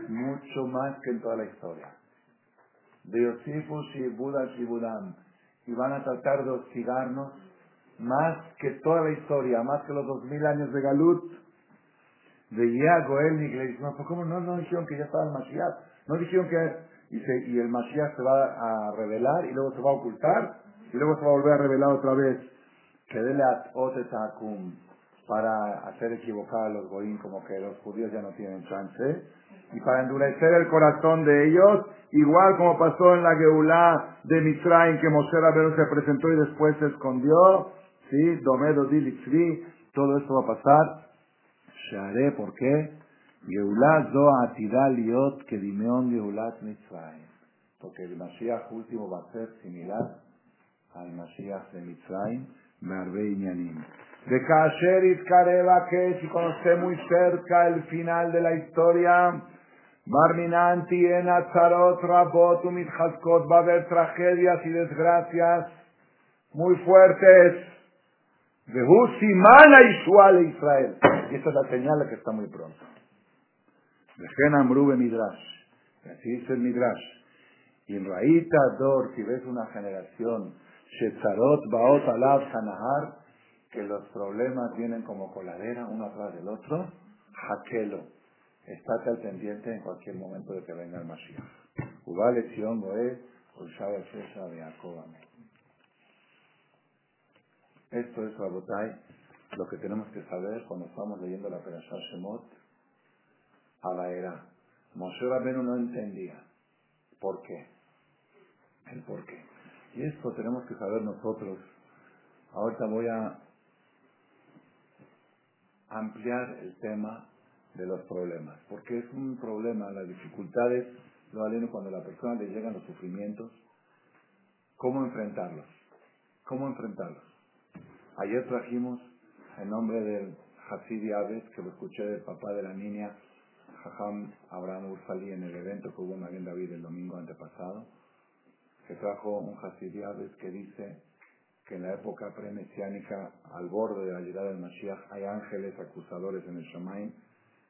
mucho más que en toda la historia. De Yosifus y Budas y Budam. Y van a tratar de hostigarnos más que toda la historia, más que los dos mil años de Galut. Veía Goel y le no, ¿cómo no, no dijeron que ya estaba el Mashiach? No dijeron que... Y, y el Mashiach se va a revelar y luego se va a ocultar y luego se va a volver a revelar otra vez que dele para hacer equivocar a los goín como que los judíos ya no tienen chance y para endurecer el corazón de ellos igual como pasó en la Geulá de Mitzrayim que Moshe Rabbeinu se presentó y después se escondió sí Domedo Dilitzvi todo esto va a pasar. Haré ¿por qué? Geulá zo atidal liot que dimeon Geulat Mitzrayim. Porque el Mashiach último va a ser similar al Mashiach de Mitzrayim de Kasher Iskareva, que si conoce muy cerca el final de la historia, Barminan en Atzarot Rabot Umidhaskot, va a haber tragedias y desgracias muy fuertes. De Husimana Ishual Israel. Y esta es la señal que está muy pronto. De Genam Rube Midrash. Y así dice el Midrash. Y en Raíta Dor, si ves una generación, Shetzarot Baot Alab Hanahar, que los problemas vienen como coladera uno atrás del otro, Hakelo, estate al pendiente en cualquier momento de que venga el Mashiach. Ubale Sion Goe, Ulshaba Shesha de Esto es, Rabotai, lo que tenemos que saber cuando estamos leyendo la Perashah Shemot, era. Moshe Rabbeinu no entendía. ¿Por qué? El por qué. Y esto tenemos que saber nosotros. Ahorita voy a ampliar el tema de los problemas, porque es un problema, las dificultades, lo aleno cuando a la persona le llegan los sufrimientos, ¿cómo enfrentarlos? ¿Cómo enfrentarlos? Ayer trajimos el nombre del Hasidi Aves, que lo escuché del papá de la niña, Jajam Abraham Ursali, en el evento que hubo en Maguen David el domingo antepasado que trajo un Hasidiades que dice que en la época premesiánica, al borde de la llegada del Mashiach, hay ángeles acusadores en el Shamaim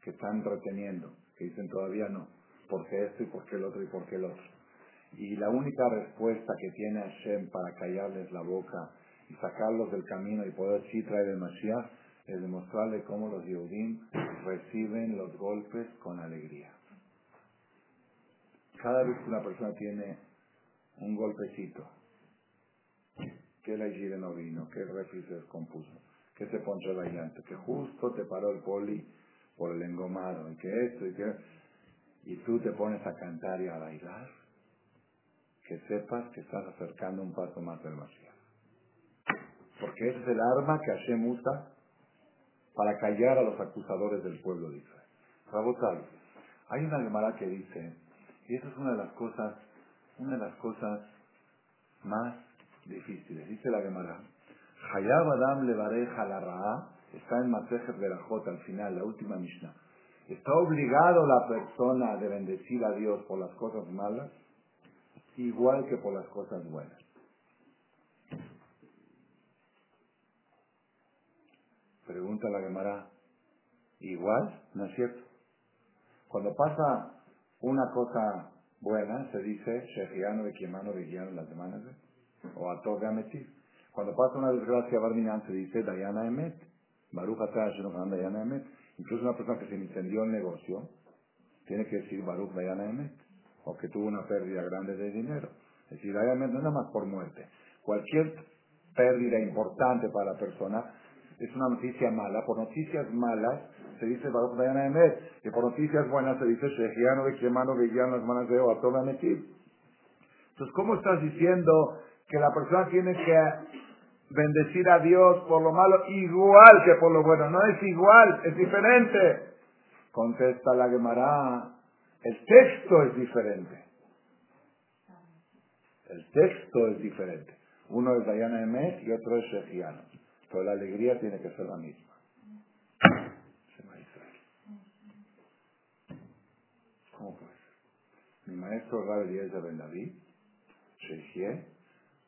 que están reteniendo, que dicen todavía no, porque esto y porque el otro y porque el otro. Y la única respuesta que tiene Hashem para callarles la boca y sacarlos del camino y poder sí traer el Mashiach es demostrarle cómo los Yehudim reciben los golpes con alegría. Cada vez que una persona tiene un golpecito, que la higiene no vino, que el refri se descompuso, que se ponchó el llanta, que justo te paró el poli por el engomado, y que esto, y que... Y tú te pones a cantar y a bailar, que sepas que estás acercando un paso más del vacío. Porque ese es el arma que Hashem usa para callar a los acusadores del pueblo de Israel. Rabotal, hay una Gemara que dice, y esa es una de las cosas una de las cosas más difíciles. Dice la Gemara, Hayab Adam Levareja la Ra'a, está en Masejet Berajot al final, la última Mishnah. ¿Está obligado la persona de bendecir a Dios por las cosas malas? Igual que por las cosas buenas. Pregunta la Gemara, ¿igual? ¿No es cierto? Cuando pasa una cosa buena se dice Shehiano de Kiemano de las semanas o a Ametir. Cuando pasa una desgracia Barminan se dice Dayana Emet. Baruch Atah Dayana Emet. Incluso una persona que se incendió el negocio tiene que decir Baruch Dayana Emet. O que tuvo una pérdida grande de dinero. Es decir, Dayana Emet no es nada más por muerte. Cualquier pérdida importante para la persona es una noticia mala. Por noticias malas se dice Baruch Dayana Emet, que por noticias buenas se dice Shehiano de Kemano Veían las manos de Metiv. Entonces, ¿cómo estás diciendo que la persona tiene que bendecir a Dios por lo malo igual que por lo bueno. No es igual, es diferente. Contesta la Gemara, el texto es diferente. El texto es diferente. Uno es Dayana Emet y otro es Shechiano. Pero la alegría tiene que ser la misma. ¿Cómo pues? Mi maestro Rabbi de Ben David,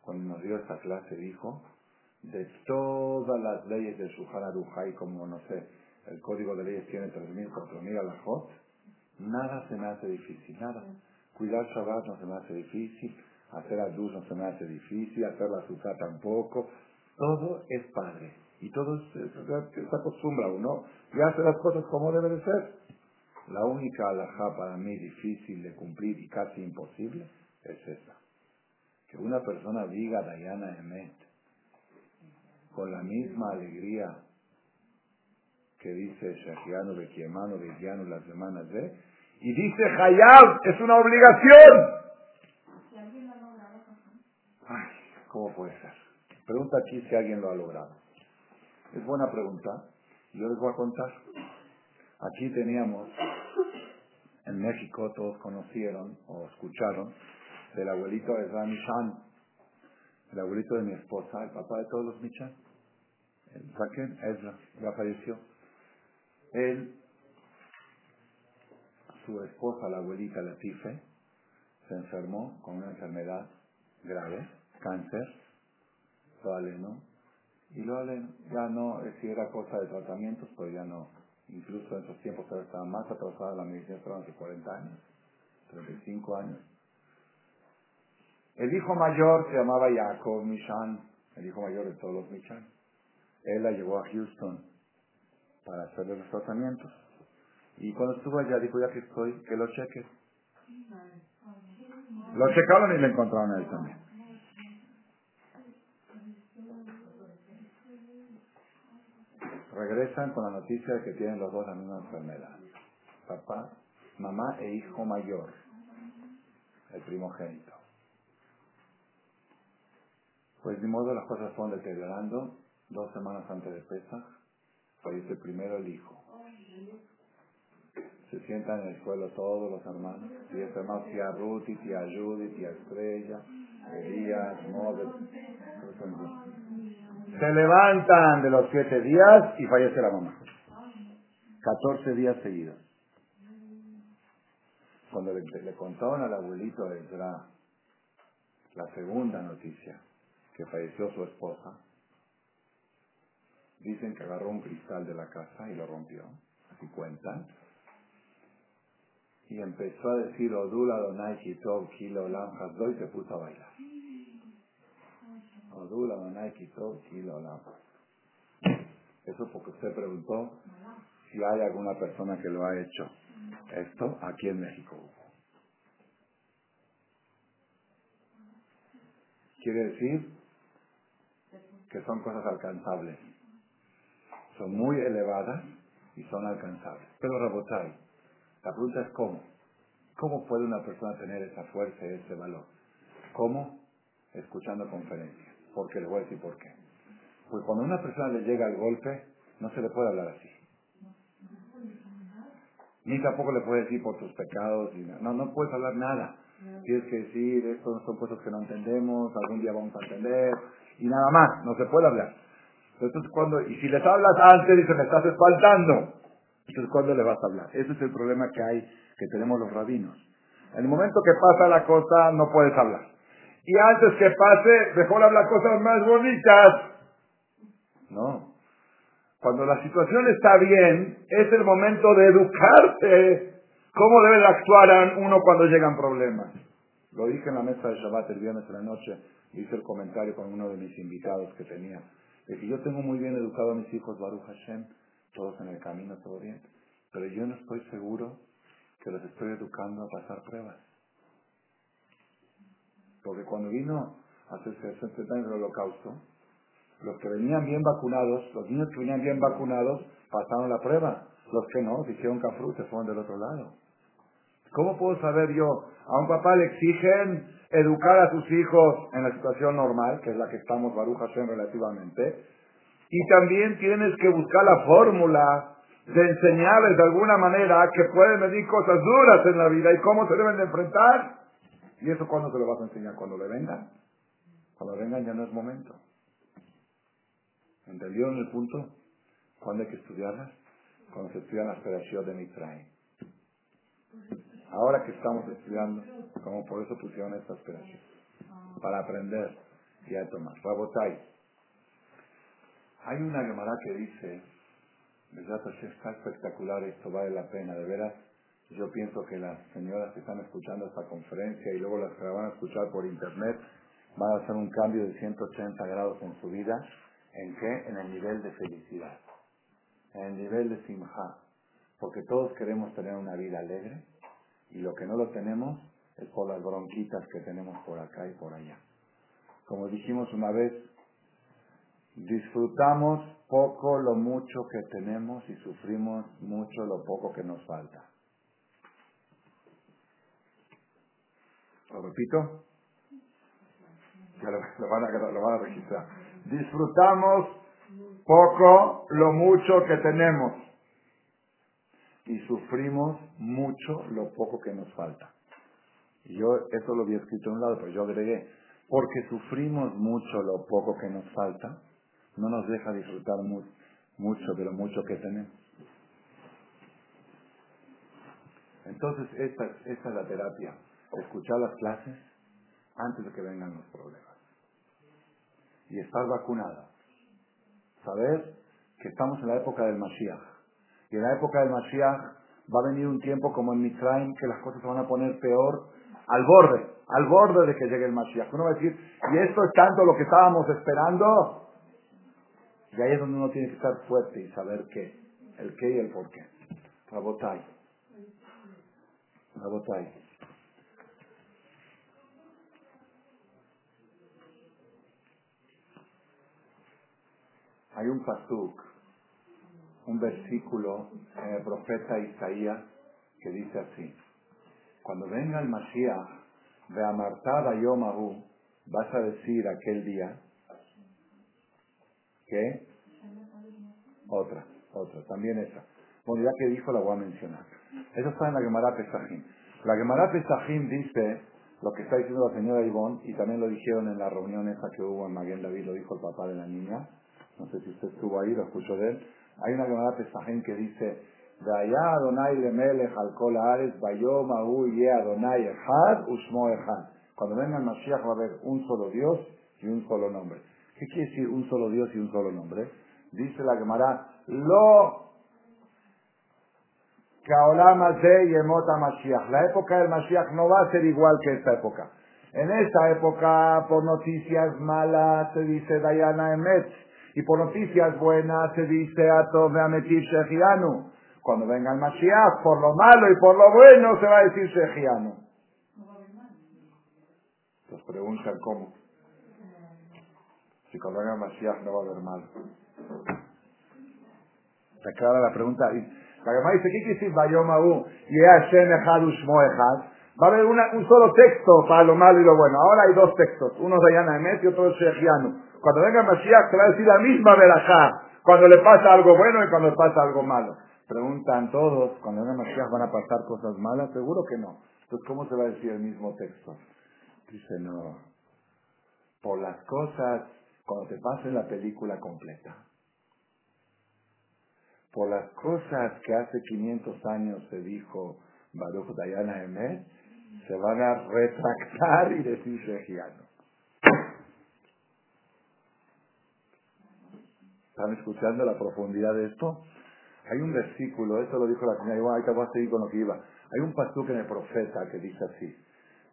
cuando nos dio esta clase, dijo, de todas las leyes del Shuhar Aruhai, como no sé, el código de leyes tiene 3.000, 4.000 alajot, nada se me hace difícil, nada. Cuidar Shabbat no se me hace difícil, hacer Adus no se me hace difícil, hacer la Sukkah tampoco, todo es padre. Y todo se, se acostumbra uno y hace las cosas como debe de ser. La única alajá para mí difícil de cumplir y casi imposible es esa. Que una persona diga Dayana Emet con la misma alegría que dice Shahiano, Bekiemano, Bekiano, las semanas de, y dice Hayab, es una obligación. Ay, ¿cómo puede ser? Pregunta aquí si alguien lo ha logrado. Es buena pregunta. Yo les voy a contar. Aquí teníamos, en México, todos conocieron o escucharon del abuelito de Mishan, el abuelito de mi esposa, el papá de todos los Michan. Saquen, Ezra, ya falleció. Él, su esposa, la abuelita Latife, se enfermó con una enfermedad grave, cáncer, lo aleno, y lo aleno, ya no, si era cosa de tratamientos, pues ya no, incluso en esos tiempos estaba más atrasada la medicina, estaban hace 40 años, 35 años. El hijo mayor se llamaba Jacob Mishan, el hijo mayor de todos los Mishan. Él la llevó a Houston para hacerle los tratamientos. Y cuando estuvo allá dijo, ya que estoy, que lo cheque. Lo checaron y le encontraron a él también. Regresan con la noticia de que tienen los dos la misma enfermedad. Papá, mamá e hijo mayor, el primogénito. Pues de modo las cosas fueron deteriorando. Dos semanas antes de Pesach, fallece primero el hijo. Se sientan en el suelo todos los hermanos. Tía hermanos, tía Ruth, tía Judy, tía Estrella, Elías, Model. Se levantan de los siete días y fallece la mamá. Catorce días seguidos. Cuando le, le contaron al abuelito de Ezra la segunda noticia, que falleció su esposa, dicen que agarró un cristal de la casa y lo rompió, así cuentan, y empezó a decir Odula Donai Kitov Kilo Olam y se puso a bailar. Odula Donai Kitov Kilo Olam. Eso porque usted preguntó si hay alguna persona que lo ha hecho. Esto aquí en México Quiere decir que son cosas alcanzables. Son muy elevadas y son alcanzables. Pero Rabotai, la pregunta es cómo. ¿Cómo puede una persona tener esa fuerza y ese valor? ¿Cómo? Escuchando conferencias. Porque le voy a decir por qué. Porque cuando a una persona le llega el golpe, no se le puede hablar así. Ni tampoco le puede decir por tus pecados. no, no puedes hablar nada. Tienes que decir, estos son cosas que no entendemos, algún día vamos a entender, y nada más, no se puede hablar. Entonces, cuando, y si les hablas antes, dice, me estás espaltando. Entonces, ¿cuándo le vas a hablar? Ese es el problema que hay, que tenemos los rabinos. En el momento que pasa la cosa, no puedes hablar. Y antes que pase, mejor hablar cosas más bonitas. No. Cuando la situación está bien, es el momento de educarte. ¿Cómo debe actuar uno cuando llegan problemas? Lo dije en la mesa de Shabbat el viernes en la noche hice el comentario con uno de mis invitados que tenía, de que yo tengo muy bien educado a mis hijos, Baruch Hashem, todos en el camino, todo bien, pero yo no estoy seguro que los estoy educando a pasar pruebas. Porque cuando vino hace 60 años el holocausto, los que venían bien vacunados, los niños que venían bien vacunados, pasaron la prueba. Los que no, hicieron cafru, se fueron del otro lado. ¿Cómo puedo saber yo? A un papá le exigen educar a sus hijos en la situación normal, que es la que estamos, Baruch Hashem, relativamente. Y también tienes que buscar la fórmula de enseñarles de alguna manera que pueden venir cosas duras en la vida y cómo se deben de enfrentar. ¿Y eso cuándo se lo vas a enseñar? ¿Cuando le vengan? Cuando vengan ya no es momento. ¿Entendieron el punto? ¿Cuándo hay que estudiarlas? Cuando se estudian las de Mitraim. Ahora que estamos estudiando, como por eso pusieron estas pedagogías. Para aprender y a tomar. Rabotai. Hay una Gemara que dice está espectacular, esto vale la pena, de veras. Yo pienso que las señoras que están escuchando esta conferencia y luego las que la van a escuchar por internet van a hacer un cambio de 180 grados en su vida. ¿En qué? En el nivel de felicidad, en el nivel de simja. Porque todos queremos tener una vida alegre y lo que no lo tenemos es por las bronquitas que tenemos por acá y por allá. Como dijimos una vez, disfrutamos poco lo mucho que tenemos y sufrimos mucho lo poco que nos falta. ¿Lo repito? Ya lo, van a, lo van a registrar. Disfrutamos poco lo mucho que tenemos y sufrimos mucho lo poco que nos falta. Y yo eso lo había escrito en un lado, pero yo agregué, porque sufrimos mucho lo poco que nos falta, no nos deja disfrutar mucho de lo mucho que tenemos. Entonces, esta, esta es la terapia. Escuchar las clases antes de que vengan los problemas. Y estar vacunada. Saber que estamos en la época del Mashiach. Y en la época del Mashiach va a venir un tiempo como en Mitzrayim que las cosas se van a poner peor al borde, al borde de que llegue el Mashiach. Uno va a decir, ¿y esto es tanto lo que estábamos esperando? Y ahí es donde uno tiene que estar fuerte y saber qué, el qué y el por qué. Rabotai. Rabotai. Hay un pasuk, un versículo en el profeta Isaías que dice así. Cuando venga el Mashiach, de Amartada Yomahu, vas a decir aquel día, ¿Qué? Otra, otra, también esa. Bueno, ya que dijo la voy a mencionar. Eso está en la Gemara Pesajim. La Gemara Pesajim dice lo que está diciendo la señora Ivonne, y también lo dijeron en la reunión esa que hubo en Maguen David, lo dijo el papá de la niña. No sé si usted estuvo ahí, lo escuchó de él. Hay una Gemara Pesajim que dice, Daya Adonai lemelech al kol haaretz, bayom ahu ye Adonai echad ushmo echad. Cuando venga el Mashiach va a haber un solo Dios y un solo nombre. ¿Qué quiere decir un solo Dios y un solo nombre? Dice la Gemara, lo. La época del Mashiach no va a ser igual que esta época. En esta época, por noticias malas, se dice Dayana Emet. Y por noticias buenas, se dice Ato Ametir Shechianu. Cuando venga el Mashiach, por lo malo y por lo bueno, se va a decir Shechianu. Nos preguntan cómo. Si cuando venga Mashiach no va a haber mal. Está clara la pregunta. La Gemara dice, ¿qué quiere Bayomahu? Va a haber un solo texto para lo malo y lo bueno. Ahora hay dos textos. Uno es Dayana Emet y otro es Shechianu. Cuando venga Mashiach se va a decir la misma verajá. Cuando le pasa algo bueno y cuando le pasa algo malo. Preguntan todos, cuando venga Mashiach van a pasar cosas malas. Seguro que no. Entonces, ¿cómo se va a decir el mismo texto? Dice, no. Por las cosas cuando te pase la película completa. Por las cosas que hace 500 años se dijo Baruch Dayana Emet, se van a retractar y decir Regiano. ¿Están escuchando la profundidad de esto? Hay un versículo, eso lo dijo la señora, igual ahorita voy a seguir con lo que iba. Hay un pasuk en el profeta que dice así,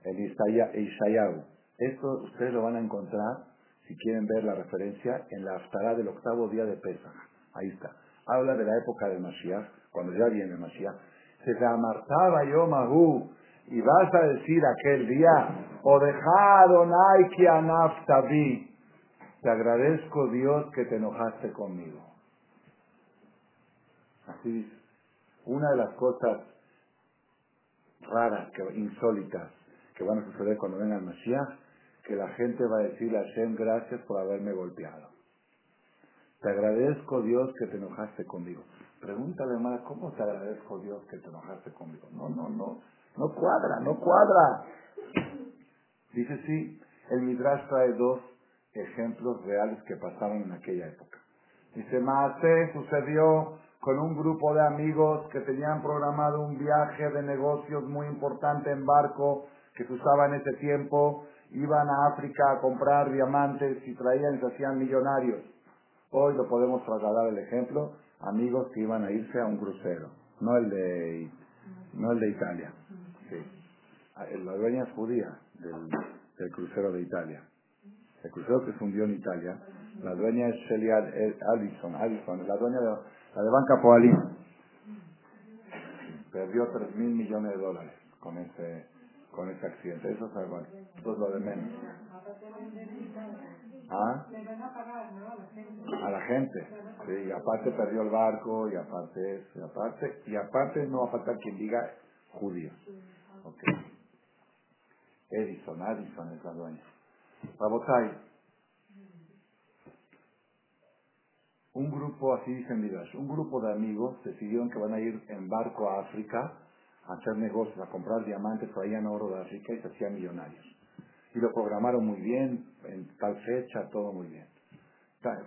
en Isaías. Esto ustedes lo van a encontrar si quieren ver la referencia, en la Haftarah del octavo día de Pesach. Ahí está. Habla de la época del Mashiach, cuando ya viene el Mashiach. Se te amartaba yo, Mahu, y vas a decir aquel día, o dejado Nike Anaftabi, te agradezco Dios que te enojaste conmigo. Así dice. Una de las cosas raras, insólitas, que van a suceder cuando venga el Mashiach, que la gente va a decirle a Hashem, gracias por haberme golpeado. Te agradezco, Dios, que te enojaste conmigo. Pregúntale, hermana, ¿cómo te agradezco, Dios, que te enojaste conmigo? No, no, no. No cuadra, no cuadra. Dice, sí, el Midrash trae dos ejemplos reales que pasaron en aquella época. Dice, Maase sucedió con un grupo de amigos que tenían programado un viaje de negocios muy importante en barco que se usaba en ese tiempo. Iban a África a comprar diamantes y traían y se hacían millonarios. Hoy lo podemos trasladar el ejemplo, amigos que iban a irse a un crucero, no el de, no el de Italia. Sí. La dueña es judía del crucero de Italia. El crucero que se hundió en Italia, la dueña es Shelly Allison, la dueña de la de Banca Poalín. Perdió 3 mil millones de dólares con ese con ese accidente. Eso es, bueno, eso es lo de menos. ¿Ah? A la gente. Sí, y aparte perdió el barco, y aparte eso, y aparte, y aparte no va a faltar quien diga judíos. Okay. Edison, Addison es la dueña. Rabotai, un grupo, así dicen Midrash, un grupo de amigos decidieron que van a ir en barco a África a hacer negocios, a comprar diamantes, traían oro de África y se hacían millonarios. Y lo programaron muy bien, en tal fecha, todo muy bien.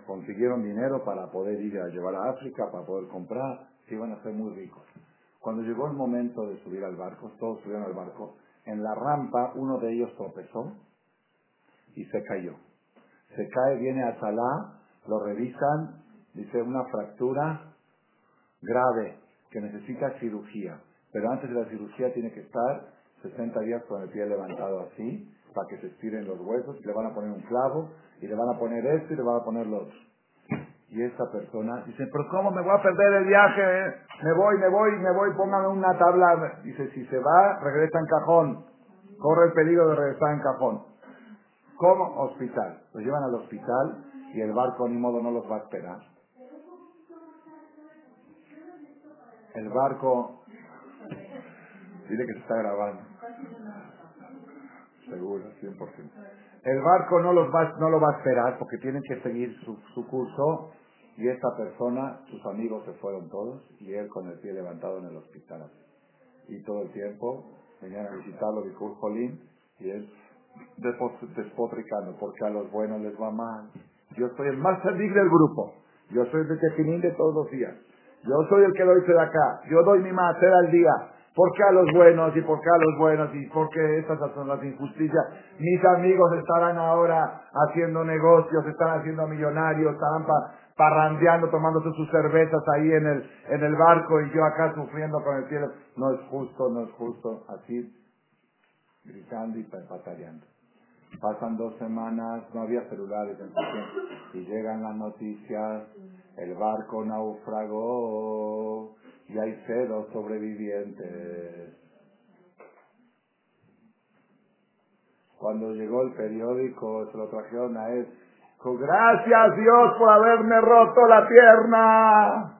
Consiguieron dinero para poder ir a llevar a África, para poder comprar, se iban a ser muy ricos. Cuando llegó el momento de subir al barco, todos subieron al barco, en la rampa uno de ellos tropezó y se cayó. Se cae, viene a Salá, lo revisan, dice una fractura grave que necesita cirugía. Pero antes de la cirugía tiene que estar 60 días con el pie levantado así, para que se estiren los huesos, y le van a poner un clavo, y le van a poner esto y le van a poner lo. Y esta persona dice, pero ¿cómo me voy a perder el viaje? Me voy, me voy, me voy, póngame una tabla. Dice, si se va, regresa en cajón. Corre el peligro de regresar en cajón. ¿Cómo? Hospital. Los llevan al hospital y el barco ni modo no los va a esperar. El barco, dile que se está grabando. Seguro, 100%. El barco no, los va, no lo va a esperar porque tienen que seguir su, su curso y esta persona, sus amigos se fueron todos y él con el pie levantado en el hospital. Y todo el tiempo venían a visitarlo de Jolín y él despotricando porque a los buenos les va mal. Yo soy el más feliz del grupo. Yo soy el de Tefinín de todos los días. Yo soy el que doy de acá. Yo doy mi macer al día. ¿Por qué a los buenos y por qué a los buenos y por qué estas son las injusticias? Mis amigos estarán ahora haciendo negocios, están haciendo millonarios, estarán parrandeando, tomándose sus cervezas ahí en el, en el barco y yo acá sufriendo con el cielo. No es justo, no es justo. Así, gritando y pataleando. Pasan dos semanas, no había celulares en y llegan las noticias, el barco naufragó y hay cero sobrevivientes. Cuando llegó el periódico, se lo trajeron a él. Gracias Dios por haberme roto la pierna.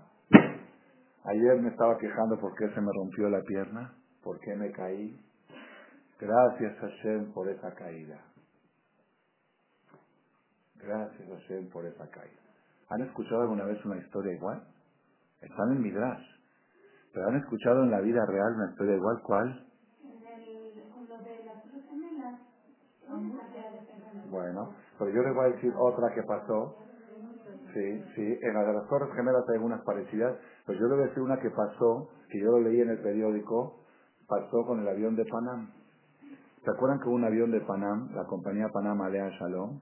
Ayer me estaba quejando porque se me rompió la pierna, porque me caí. Gracias Hashem por esa caída. Gracias Hashem por esa caída. ¿Han escuchado alguna vez una historia igual? Están en Midrash. ¿Pero han escuchado en la vida real una historia igual? ¿Cuál? Bueno, pero yo les voy a decir otra que pasó. Sí, sí, en la de las Torres Gemelas hay algunas parecidas, pero yo les voy a decir una que pasó, que yo lo leí en el periódico, pasó con el avión de Panam. ¿Se acuerdan que hubo un avión de Panam, la compañía Panam Alea Shalom?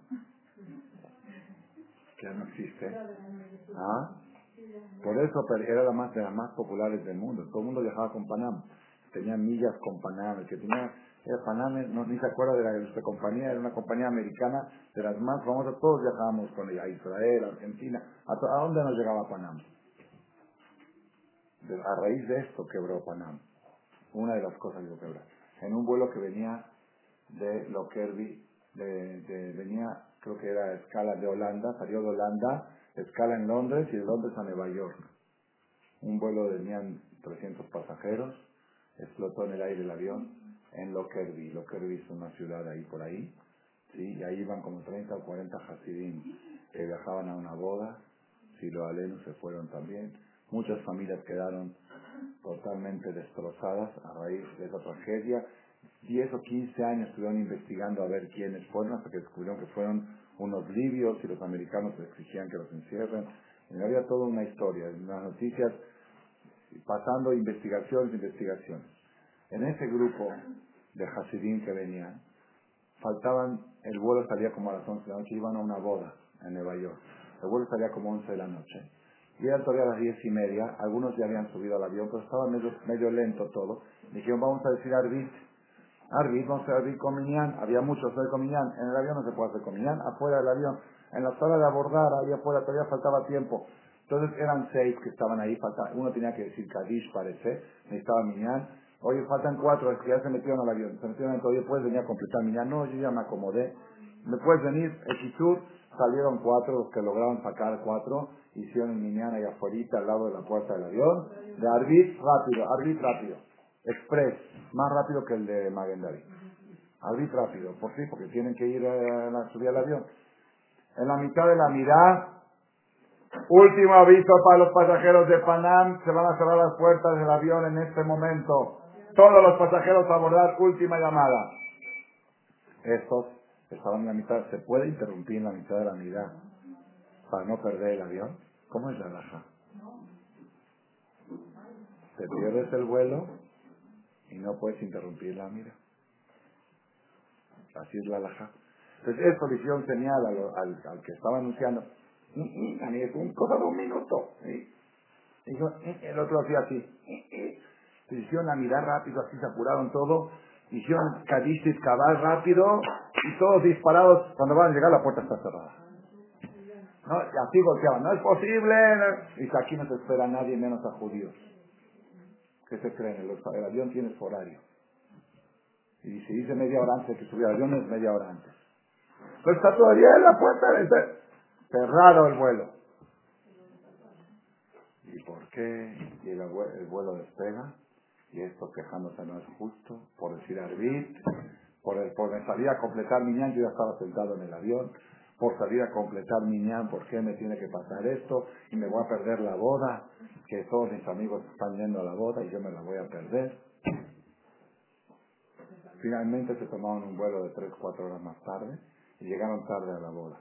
Que ya no existe. ¿Ah? Por eso era la más de las más populares del mundo. Todo el mundo viajaba con Panam. Tenía millas con Panam. El que tenía era Panam, no, ni se acuerda de la de nuestra compañía, era una compañía americana de las más famosas. Todos viajábamos con ella. A Israel, Argentina. ¿A, dónde nos llegaba Panam? a raíz de esto quebró Panam. Una de las cosas que quebró. En un vuelo que venía de de, de, venía, creo que era escala de Holanda, salió de Holanda escala en Londres y de Londres a Nueva York. Un vuelo tenían 300 pasajeros, explotó en el aire el avión en Lockerbie. Lockerbie es una ciudad ahí por ahí. ¿sí? Y ahí iban como 30 o 40 hasidim que viajaban a una boda. Si lo alenos se fueron también. Muchas familias quedaron totalmente destrozadas a raíz de esa tragedia. 10 o 15 años estuvieron investigando a ver quiénes fueron hasta que descubrieron que fueron unos libios y los americanos exigían que los encierren. Y había toda una historia, unas noticias pasando investigaciones, investigaciones. En ese grupo de Hasidim que venían, faltaban, el vuelo salía como a las 11 de la noche, iban a una boda en Nueva York. El vuelo salía como 11 de la noche. Y eran todavía a las 10 y media, algunos ya habían subido al avión, pero estaba medio, medio lento todo. Dijeron, vamos a decir Arbit, Arbit, vamos a Arbit con Minyan. Había muchos de con Minyan. En el avión no se puede hacer con Minyan, afuera del avión. En la sala de abordar, ahí afuera todavía faltaba tiempo. Entonces eran seis que estaban ahí, falta, uno tenía que decir Kadish, parece, necesitaba Minyan. Oye, faltan cuatro, es que ya se metieron al avión. Se metieron todo, oye, ¿puedes venir a completar Minyan? No, yo ya me acomodé. ¿Me puedes venir? Equitur, salieron cuatro, los que lograron sacar cuatro, hicieron el Minyan ahí afuera, al lado de la puerta del avión. De Arbit, rápido, Arbit rápido. Express, más rápido que el de Magendari. Arbit rápido, ¿por qué? Porque tienen que ir a, subir al avión. En la mitad de la mirada, Último aviso para los pasajeros de Panam, se van a cerrar las puertas del avión en este momento. Todos los pasajeros a abordar, última llamada. Estos estaban en la mitad, ¿se puede interrumpir en la mitad de la mirada para no perder el avión? ¿Cómo es la laja? Te pierdes el vuelo y no puedes interrumpir la mira. Así es la laja. Entonces, esto le hicieron señal al, al que estaba anunciando a mí es un cosa de un minuto. el otro hacía así. Se hicieron a mirar rápido, así se apuraron todo. Hicieron cadistis cabal rápido y todos disparados. Cuando van a llegar, la puerta está cerrada. Así golpeaban. No es posible. Dice, aquí no se espera nadie menos a judíos. ¿Qué se creen? El, el avión tiene su horario. Y si dice media hora antes que subiera el avión, es media hora antes. Pero está todavía en la puerta. Cerrado el vuelo. ¿Y por qué? Y el, vuelo despega. Y esto quejándose no es justo. Por decir arbit. Por, el, por salir a completar mi ñan, yo ya estaba sentado en el avión. Por salir a completar mi ñan, ¿por qué me tiene que pasar esto? Y me voy a perder la boda. Que todos mis amigos están yendo a la boda y yo me la voy a perder. Finalmente se tomaron un vuelo de 3, 4 horas más tarde y llegaron tarde a la boda.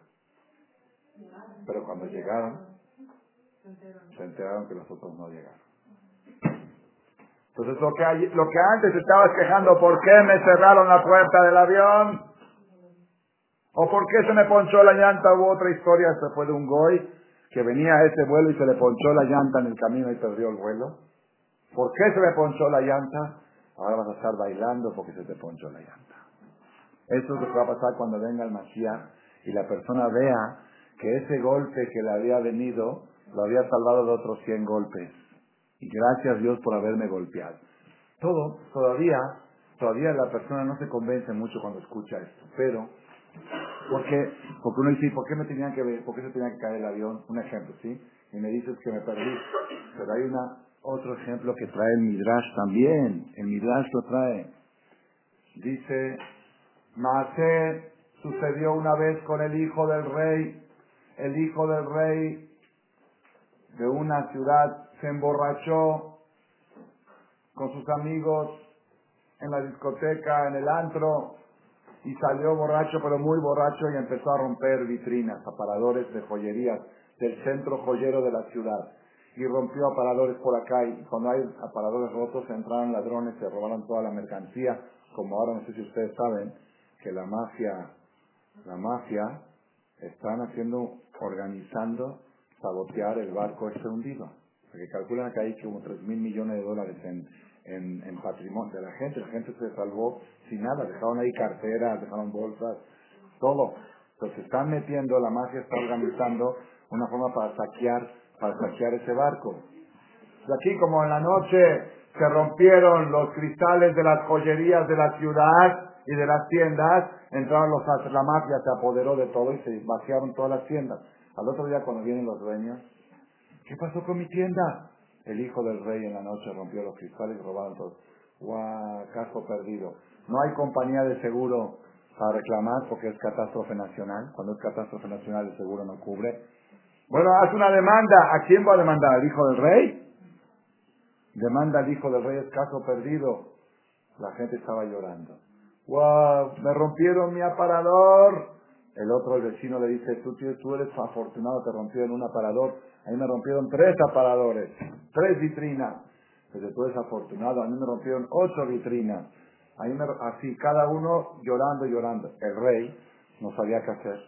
Pero cuando llegaron, se enteraron que los otros no llegaron. Entonces lo que, lo que antes estabas quejando, ¿por qué me cerraron la puerta del avión? ¿O por qué se me ponchó la llanta? Hubo otra historia, se fue de un goy que venía a ese vuelo y se le ponchó la llanta en el camino y perdió el vuelo. ¿Por qué se me ponchó la llanta? Ahora vas a estar bailando porque se te ponchó la llanta. Eso es lo que va a pasar cuando venga el Mashiach y la persona vea que ese golpe que le había venido lo había salvado de otros 100 golpes. Y gracias Dios por haberme golpeado. Todo, todavía, todavía la persona no se convence mucho cuando escucha esto. Pero, ¿por qué? Porque uno dice, ¿por qué me tenían que ver? ¿Por qué se tenía que caer el avión? Un ejemplo, ¿sí? Y me dices que me perdí. Pero hay una, otro ejemplo que trae el Midrash también. El Midrash lo trae. Dice, Maase sucedió una vez con el hijo del rey el hijo del rey de una ciudad se emborrachó con sus amigos en la discoteca, en el antro, y salió borracho, pero muy borracho, y empezó a romper vitrinas, aparadores de joyerías del centro joyero de la ciudad. Y rompió aparadores por acá, y cuando hay aparadores rotos, entraron ladrones, se robaron toda la mercancía, como ahora no sé si ustedes saben, que la mafia, la mafia, están haciendo organizando sabotear el barco este hundido. Porque calculan que hay como 3 mil millones de dólares en, en, patrimonio de la gente. La gente se salvó sin nada. Dejaron ahí carteras, dejaron bolsas, todo. Entonces están metiendo, la mafia está organizando una forma para saquear, para saquear ese barco. Y aquí como en la noche se rompieron los cristales de las joyerías de la ciudad y de las tiendas, entraron los la mafia se apoderó de todo y se vaciaron todas las tiendas. Al otro día cuando vienen los dueños, ¿qué pasó con mi tienda? El hijo del rey en la noche rompió los cristales y robaron. Guau, caso perdido. No hay compañía de seguro para reclamar porque es catástrofe nacional. Cuando es catástrofe nacional el seguro no cubre. Bueno, haz una demanda. ¿A quién va a demandar? ¿Al hijo del rey? Demanda al hijo del rey, es caso perdido. La gente estaba llorando. ¡Wow! Me rompieron mi aparador. El otro, el vecino, le dice, tú, tú eres afortunado, te rompieron un aparador. A mí me rompieron tres aparadores, tres vitrinas. Pero tú eres afortunado, a mí me rompieron ocho vitrinas. A me, así, cada uno llorando, llorando. El rey no sabía qué hacer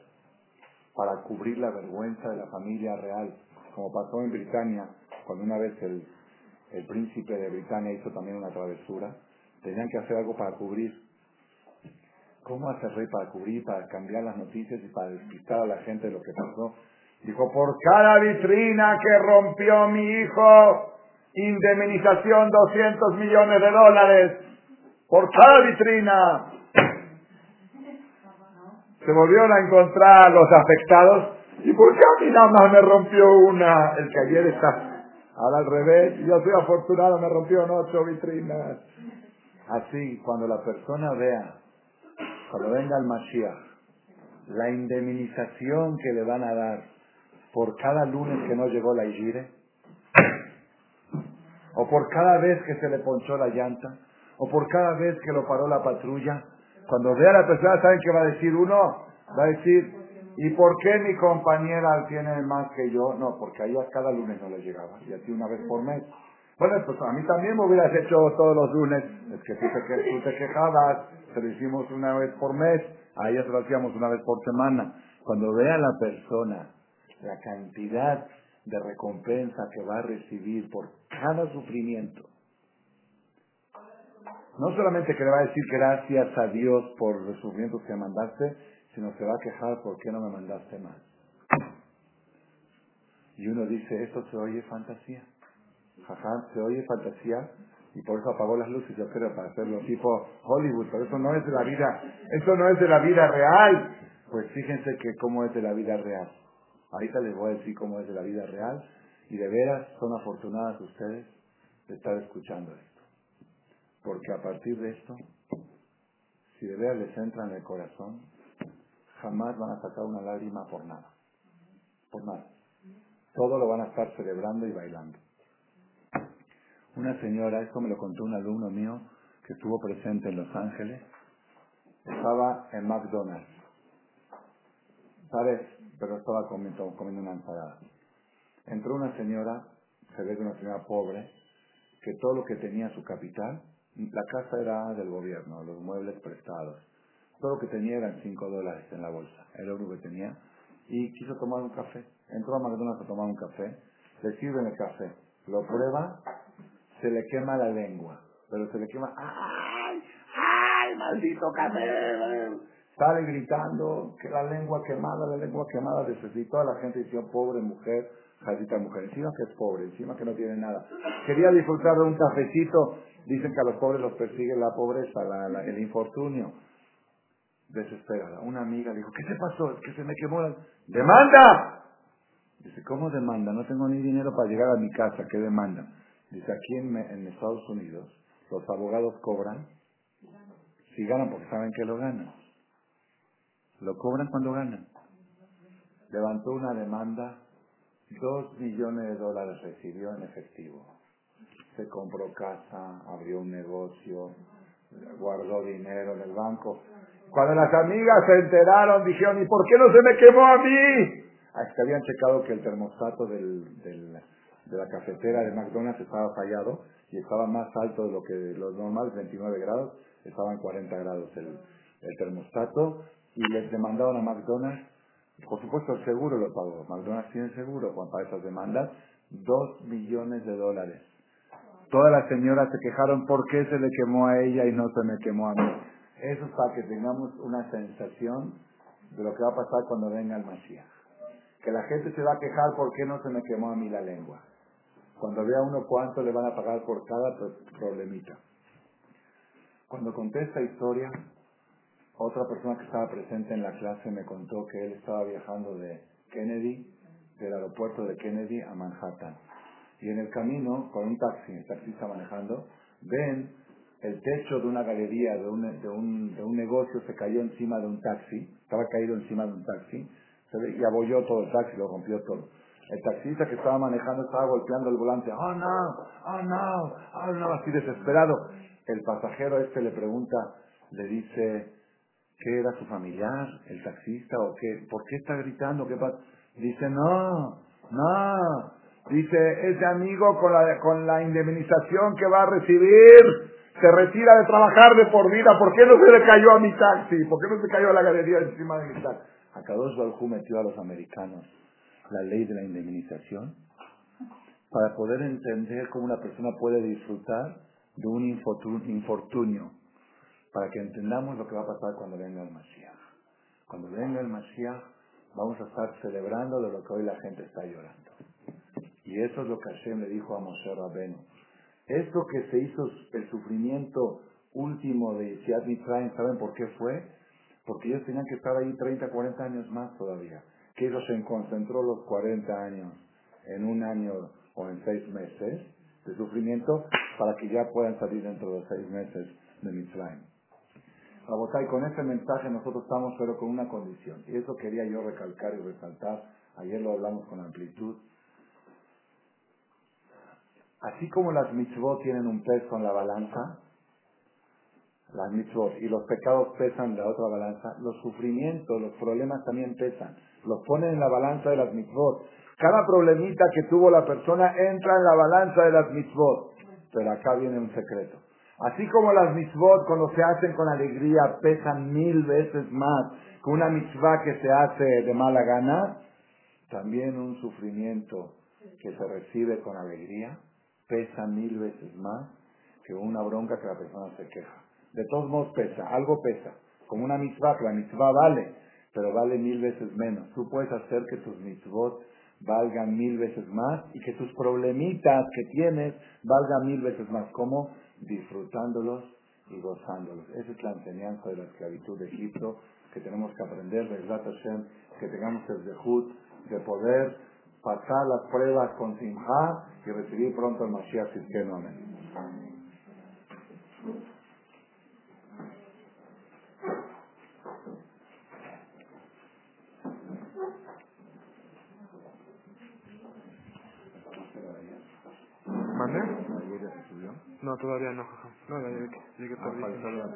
para cubrir la vergüenza de la familia real, como pasó en Britania, cuando una vez el, el príncipe de Britania hizo también una travesura. Tenían que hacer algo para cubrir ¿Cómo hace el rey para cubrir, para cambiar las noticias y para despistar a la gente de lo que pasó? Dijo, por cada vitrina que rompió mi hijo, indemnización 200 millones de dólares. Por cada vitrina. Se volvieron a encontrar los afectados. ¿Y por qué a nada más me rompió una? El que ayer está... Ahora al revés, yo soy afortunado, me rompió ocho vitrinas. Así, cuando la persona vea cuando venga el Mashiach, la indemnización que le van a dar por cada lunes que no llegó la Igire, o por cada vez que se le ponchó la llanta, o por cada vez que lo paró la patrulla, cuando vea a la persona, ¿saben qué va a decir uno? Va a decir, ¿y por qué mi compañera tiene más que yo? No, porque a ella cada lunes no le llegaba, y a una vez por mes. Bueno, pues a mí también me hubieras hecho todos los lunes. Es que tú te, tú te quejabas, se lo hicimos una vez por mes, a ella se lo hacíamos una vez por semana. Cuando vea la persona la cantidad de recompensa que va a recibir por cada sufrimiento, no solamente que le va a decir gracias a Dios por los sufrimientos que mandaste, sino se va a quejar por qué no me mandaste más. Y uno dice, esto se oye fantasía. Ajá, se oye fantasía y por eso apagó las luces, yo creo, para hacerlo tipo Hollywood, pero eso no es de la vida, eso no es de la vida real. Pues fíjense que cómo es de la vida real. Ahorita les voy a decir cómo es de la vida real y de veras son afortunadas ustedes de estar escuchando esto. Porque a partir de esto, si de veras les entra en el corazón, jamás van a sacar una lágrima por nada. Por nada. Todo lo van a estar celebrando y bailando. Una señora, esto me lo contó un alumno mío que estuvo presente en Los Ángeles, estaba en McDonald's. ¿Sabes? Pero estaba comiendo, una ensalada. Entró una señora, se ve que una señora pobre, que todo lo que tenía su capital, la casa era del gobierno, los muebles prestados. Todo lo que tenía eran 5 dólares en la bolsa, el oro que tenía, y quiso tomar un café. Entró a McDonald's a tomar un café, le sirven el café, lo prueba se le quema la lengua, pero se le quema, ¡ay! ¡ay! ¡Maldito café! Sale gritando que la lengua quemada, la lengua quemada, necesitó a la gente dice, pobre mujer, jadita mujer, encima que es pobre, encima que no tiene nada. Quería disfrutar de un cafecito, dicen que a los pobres los persigue la pobreza, la, el infortunio. Desesperada. Una amiga dijo, ¿qué te pasó? Es que se me quemó la... ¡Demanda! Dice, ¿cómo demanda? No tengo ni dinero para llegar a mi casa, ¿qué demanda? Dice, aquí en, Estados Unidos los abogados cobran si ganan porque saben que lo ganan. Lo cobran cuando ganan. Levantó una demanda, dos millones de dólares recibió en efectivo. Se compró casa, abrió un negocio, guardó dinero en el banco. Cuando las amigas se enteraron, dijeron, ¿y por qué no se me quemó a mí? Ah, es que habían checado que el termostato del de la cafetera de McDonald's estaba fallado y estaba más alto de lo que los normales, 29 grados, estaba en 40 grados el, termostato y les demandaron a McDonald's, por supuesto el seguro lo pagó, McDonald's tiene seguro para esas demandas, 2 millones de dólares. Todas las señoras se quejaron por qué se le quemó a ella y no se me quemó a mí. Eso es para que tengamos una sensación de lo que va a pasar cuando venga el Mashiach. Que la gente se va a quejar por qué no se me quemó a mí la lengua. Cuando vea uno cuánto le van a pagar por cada problemita. Cuando conté esta historia, otra persona que estaba presente en la clase me contó que él estaba viajando de Kennedy, del aeropuerto de Kennedy a Manhattan. Y en el camino, con un taxi, el taxista manejando, ven el techo de una galería, de un, de, un, de un negocio, se cayó encima de un taxi, estaba caído encima de un taxi, y abolló todo el taxi, lo rompió todo. El taxista que estaba manejando estaba golpeando el volante, oh no, oh no, oh no, así desesperado. El pasajero este le pregunta, le dice, ¿qué era su familiar, el taxista o qué? ¿Por qué está gritando? ¿Qué pasa? Dice, no, no. Dice, ese amigo con la, con la indemnización que va a recibir se retira de trabajar de por vida. ¿Por qué no se le cayó a mi taxi? ¿Por qué no se cayó a la galería encima de mi taxi? A Kadosh Baruj metió a los americanos la ley de la indemnización para poder entender cómo una persona puede disfrutar de un infortu- infortunio para que entendamos lo que va a pasar cuando venga el Mashiach. Cuando venga el Mashiach, vamos a estar celebrando de lo que hoy la gente está llorando. Y eso es lo que Hashem le dijo a Moshe Rabenu. Esto que se hizo el sufrimiento último de Yetziat Mitzrayim, ¿saben por qué fue? Porque ellos tenían que estar ahí 30, 40 años más todavía. Que ellos se concentró los 40 años en un año o en seis meses de sufrimiento para que ya puedan salir dentro de seis meses de Mitzrayim. Rabotay, con ese mensaje nosotros estamos pero con una condición. Y eso quería yo recalcar y resaltar. Ayer lo hablamos con amplitud. Así como las mitzvot tienen un peso en la balanza, las mitzvot, y los pecados pesan en la otra balanza, los sufrimientos, los problemas también pesan. Los ponen en la balanza de las mitzvot. Cada problemita que tuvo la persona entra en la balanza de las mitzvot. Pero acá viene un secreto. Así como las mitzvot cuando se hacen con alegría pesan mil veces más que una mitzvah que se hace de mala gana, también un sufrimiento que se recibe con alegría pesa mil veces más que una bronca que la persona se queja. De todos modos pesa, algo pesa. Como una mitzvah, que la mitzvah vale, pero vale mil veces menos. Tú puedes hacer que tus mitzvot valgan mil veces más y que tus problemitas que tienes valgan mil veces más. ¿Cómo? Disfrutándolos y gozándolos. Esa es la enseñanza de la esclavitud de Egipto que tenemos que aprender, Bezrat Hashem, que tengamos el dejud de poder pasar las pruebas con Simha y recibir pronto el Mashiach. Amén.
¿Mande?
Ayer ya se subió.
No, todavía no, jaja. No, ya llegué, llegué
Ah,
tardísimo.